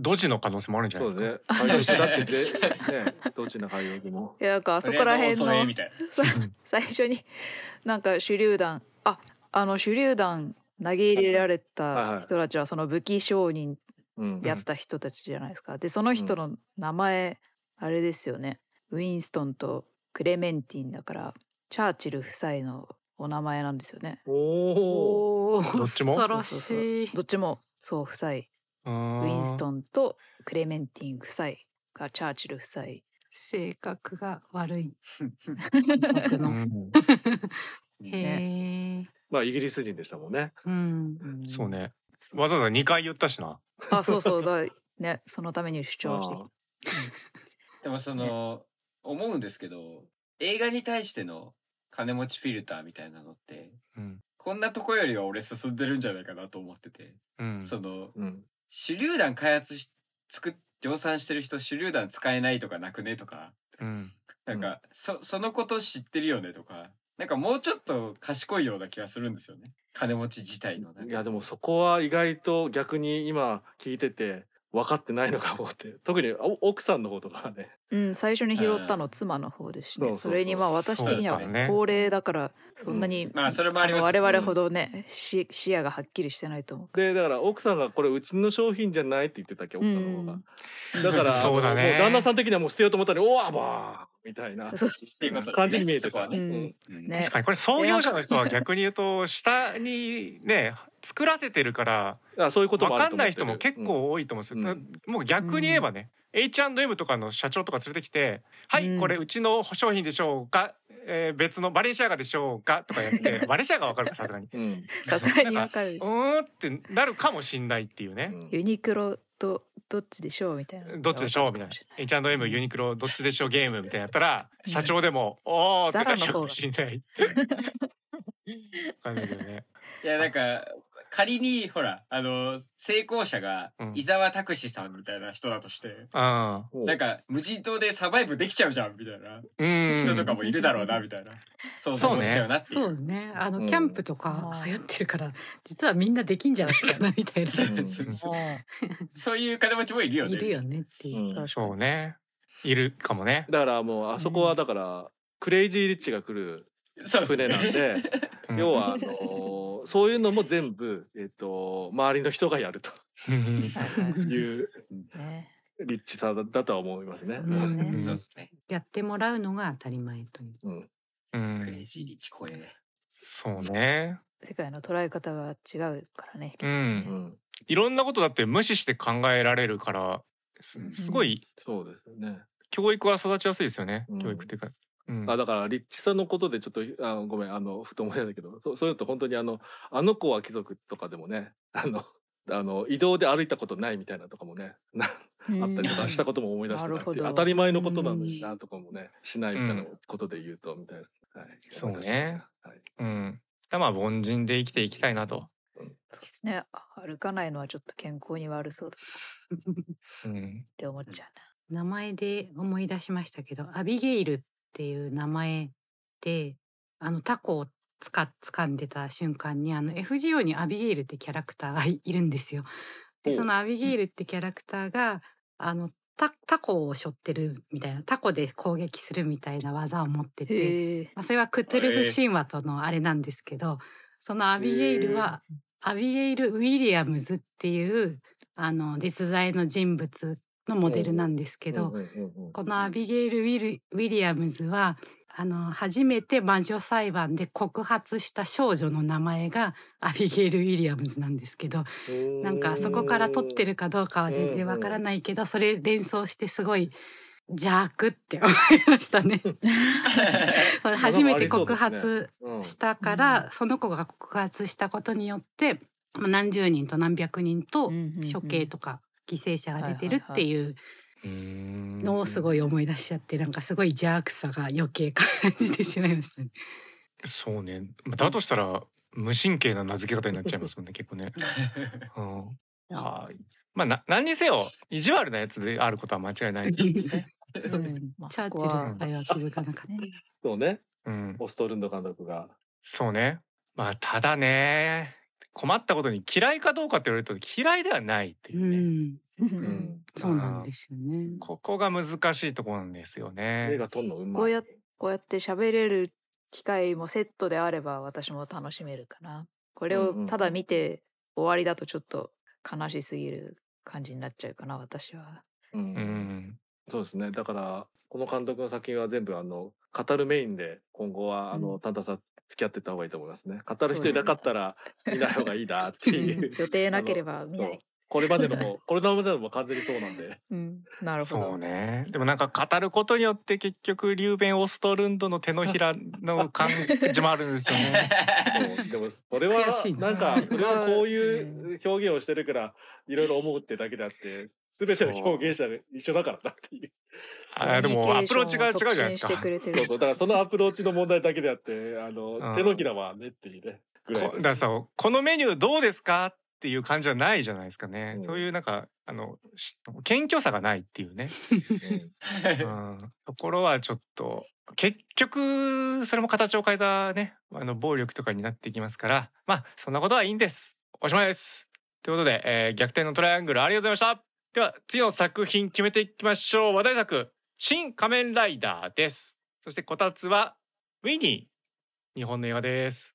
ドジの可能性もあるんじゃないそうですかですね。だってで、ね、どっちの海賊も。いやなんかあそこら辺の最初になんか手榴弾ああの手榴弾投げ入れられた人たちはその武器商人うんやってた人たちじゃないですか。でその人の名前、あれですよねウィンストンとクレメンティンだからチャーチル夫妻のお名前なんですよね。おお。どっちも？恐ろそうそうそうしい。どっちも？そう夫妻ウウィンストンとクレメンティン夫妻がチャーチル夫妻。性格が悪い。僕うの。ん へえ。まあイギリス人でしたもんね。うん。うんそうねそうわざわざ2回言ったしなあそうそうだ ねそのために主張してきた。でもその、思うんですけど映画に対しての金持ちフィルターみたいなのってうん。こんなとこよりは俺進んでるんじゃないかなと思ってて、うん。そのうん。手榴弾開発し作っ量産してる人手榴弾使えないとかなくねとか。うん。なんか、そそのこと知ってるよねとか。なんかもうちょっと賢いような気がするんですよね。金持ち自体のいやでもそこは意外と逆に今聞いてて分かってないのかもって。特にお奥さんの方とかはねうん最初に拾ったの妻の方ですしね。そうそうそれにまあ私的には高齢だからそんなに、まあそれもあります。の我々ほどどね、し視野がはっきりしてないと思う。でだから奥さんがこれうちの商品じゃないって言ってたっけ奥さんの方が、うん。だから そうだね。も旦那さん的にはもう捨てようと思ったらおわばー!みたいな。感じに見えてた。ね。ね。確かにこれ創業者の人は逆に言うと下にね作らせてるからあそういうこと分かんない人も結構多いと思うんですよ、うん。もう逆に言えばね、H&M とかの社長とか連れてきて「はい、うんこれうちの商品でしょうか、えー別のバレンシアガでしょうか?」とかやって バレンシアガは分かる？かさすがに。うんさすがにわかるでうしょ。ーんってなるかもしんないっていうね。うんユニクロとどっちでしょうみたいな。どっちでしょうみたいな H&M ユニクロどっちでしょうゲームみたいなやったら社長でも「おお」ってなっちゃうかもしれない。わかんないけどね。いやなんか仮にほらあの成功者がうん。伊沢拓司さんみたいな人だとして、あおなんか無人島でサバイブできちゃうじゃんみたいなうん。人とかもいるだろうなみたいな。想像もしちゃうなっていう。そうね。あのうん。キャンプとか流行ってるから、実はみんなできんじゃないかなみたいな。うんそうそう。もそういう金持ちもいるよね。いるよねっていう。うん。そうね。いるかもね。だからもうあそこはだから、クレイジーリッチが来る船なんでうん要はあのー そういうのも全部、えっと周りの人がやるというね。リッチさだだとは思いますね。そうですねやってもらうのが当たり前という。うんうクレんイジーリッチ怖えねそうね。世界の捉え方が違うからね。う。うんん、いろんなことだって無視して考えられるから、すすごいそうですよね。教育は育ちやすいですよね。うん教育っていうか。うん。あだからリッチさんのことでちょっとあごめんあのふと思い出したけどそそういうのと本当にあのあの子は貴族とかでもね あのあの移動で歩いたことないみたいなのとかもねなあったりとかしたことも思い出してなるほど。当たり前のことなのになとかもねしないみたいなことで言うとみたいな、はい、そうね思い出しましたはい、うん。だまあ凡人で生きていきたいなと。そうですね。あ歩かないのはちょっと健康に悪そうだうん。って思っちゃう名前で思い出しましたけど、アビゲイルっていう名前で、あのタコをつか掴んでた瞬間にあの FGO にアビゲイルってキャラクターがいいるんですよ。でそのアビゲイルってキャラクターがあのタタコを背負ってるみたいなタコで攻撃するみたいな技を持ってな。て。まあ、それはクトゥルフ神話とのあれなんですけどそのアビゲイルはアビゲイル・ウィリアムズっていうあの実在の人物のモデルなんですけど、このアビゲイル・ウィルウィリアムズはあの初めて魔女裁判で告発した少女の名前がアビゲイル・ウィリアムズなんですけどなんかそこから取ってるかどうかは全然わからないけどそれ連想してすごい邪悪って思いましたね。初めて告発うん。したから、その子が告発したことによってまあ何十人と何百人とうんうんうん。処刑とか犠牲者が出てるっていううんのをすごい思い出しちゃってなんかすごい邪悪さが余計感じてしまいましたね。そうね。まあだとしたら無神経な名付け方になっちゃいますもんね結構ね。うん。はい。まあな何にせよ意地悪なやつであることは間違いないですね。そうですねまあチャーチルさえは気づかなかった。そうねうん。オストルンド監督がそうね。まあただね困ったことに嫌いかどうかって言われると嫌いではないっていううね。ん、うんそうなんですよね。ここが難しいところなんですよね。映画撮るのうまいこうやこうやって喋れる機会もセットであれば私も楽しめるかな。これをただ見て終わりだとちょっと悲しすぎる感じになっちゃうかな私は。うんうんそうですね。だからこの監督の作品は全部あの語るメインで今後はあうのタンタンさん付き合ってった方がいいと思いますね。語る人いなかったら見ない方がいいなっていう。予定なければ見なそうい。これまでのも これまでのも完全にそうなんで。うん、なるほど。そうねでもなんか語ることによって結局リューベン・オストルンドの手のひらの感じもあるんですよね。そうでもそれはなんかそれはこういう表現をしてるからいろいろ思うってだけであって全ての表現者が一緒だからなっていう。あでもアプローチが違うじゃないですか。そうそうだからそのアプローチの問題だけであってあのうん。手のひらはねっていうね。だからさこのメニューどうですかっていう感じじゃないじゃないですかね、うん。そういうなんかあのし謙虚さがないっていうね、うん。うん、ところはちょっと結局それも形を変えたねあの暴力とかになっていきますからまあそんなことはいいんです。おしまいです。ということで、えー逆転のトライアングルありがとうございましたでは次の作品決めていきましょう話題作新仮面ライダーですそしてこたつはウィニー日本の映画です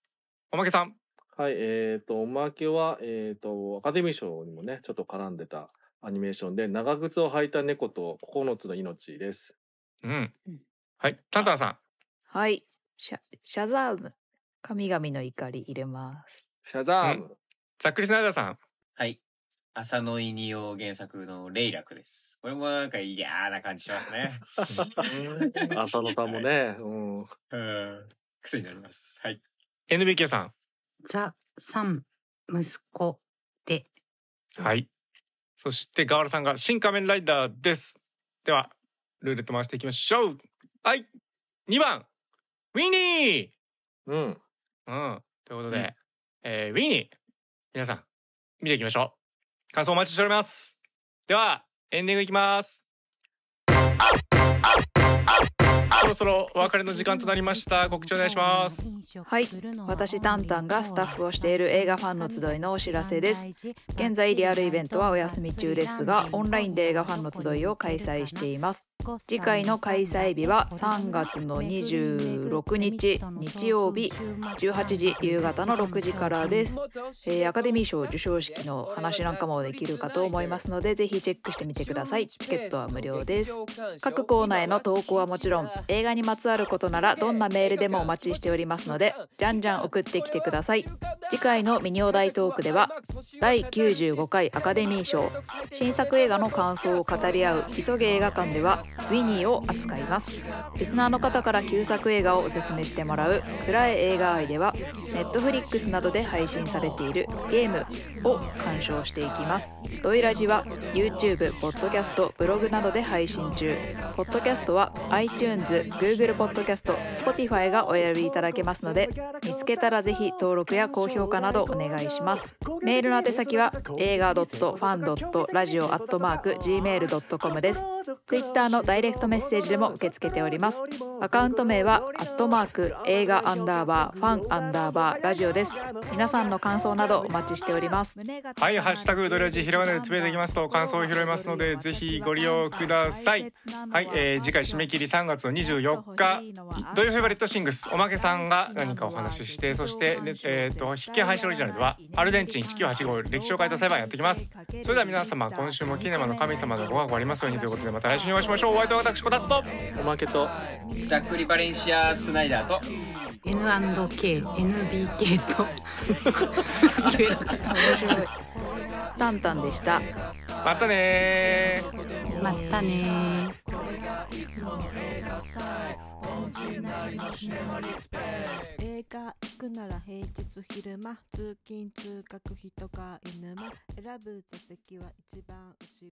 おまけさんはい、えっ、と、おまけは、えっ、と、アカデミー賞にもね、ちょっと絡んでたアニメーションで、長靴を履いた猫と9つの命です。うんうん。はい、タンタンさん。はい。シャシャザーム。神々の怒り入れます。シャザーム。ざっくりスナイダーさん。はい。浅野イニオ原作のレイラクです。これもなんか嫌な感じしますね。浅野さんもね、うん。うん。癖になります。はい。NBK さザ・サン息子でん。はい。そしてガワラさんが新仮面ライダーです。では、ルーレット回していきましょう。はい。2番、ウィニーうん。うん。ということで、うんえーウィニー、皆さん、見ていきましょう。感想お待ちしております。では、エンディングいきます。そろそろお別れの時間となりました。告知お願いします。はい私タンタンがスタッフをしている映画ファンの集いのお知らせです現在リアルイベントはお休み中ですがオンラインで映画ファンの集いを開催しています次回の開催日は3月の26日日曜日18時夕方の6時からです、えーアカデミー賞授賞式の話なんかもできるかと思いますのでぜひチェックしてみてください。チケットは無料です。各コーナーへの投稿はもちろん映画にまつわることならどんなメールでもお待ちしておりますのでじゃんじゃん送ってきてください。次回のミニオ大トークでは第95回アカデミー賞新作映画の感想を語り合う急げ映画館ではウィニーを扱います。リスナーの方から旧作映画をおすすめしてもらう暗い映画愛ではネットフリックスなどで配信されているゲームを鑑賞していきます。ドイラジは YouTube、ポッドキャスト、ブログなどで配信中。ポッドキャストは iTunes、Google ポッドキャスト、Spotify がお選びいただけますので見つけたらぜひ登録や高評価などお願いします。メールの宛先は映画 .fan.radio.gmail.com ですツイッターのダイレクトメッセージでも受け付けておりますアカウント名はアットマーク映画アンダーバーファンアンダーバーラジオです皆さんの感想などお待ちしておりますはい、ハッシュタグドラジひらがなでつぶやいていきますと感想を拾いますのでぜひご利用ください。はい、えー次回締め切り3月の24日土曜フェバリットシングスおまけさんが何かお話ししてそして、ねえー、と必見配信オリジナルではアルゼンチン1985歴史を変えた裁判やってきます。それでは皆様今週もキネマの神様のご加護ありますようにということでまた来週にお会いしましょう。お相手は私こたつと。おまけと、ざっくりバレンシア・スナイダーと。N&K、NBK と。言えなかった面白い。タンタンでした。またねー。またね映画行くなら平日昼間通勤通学費とか犬間。選ぶ座席は一番後ろ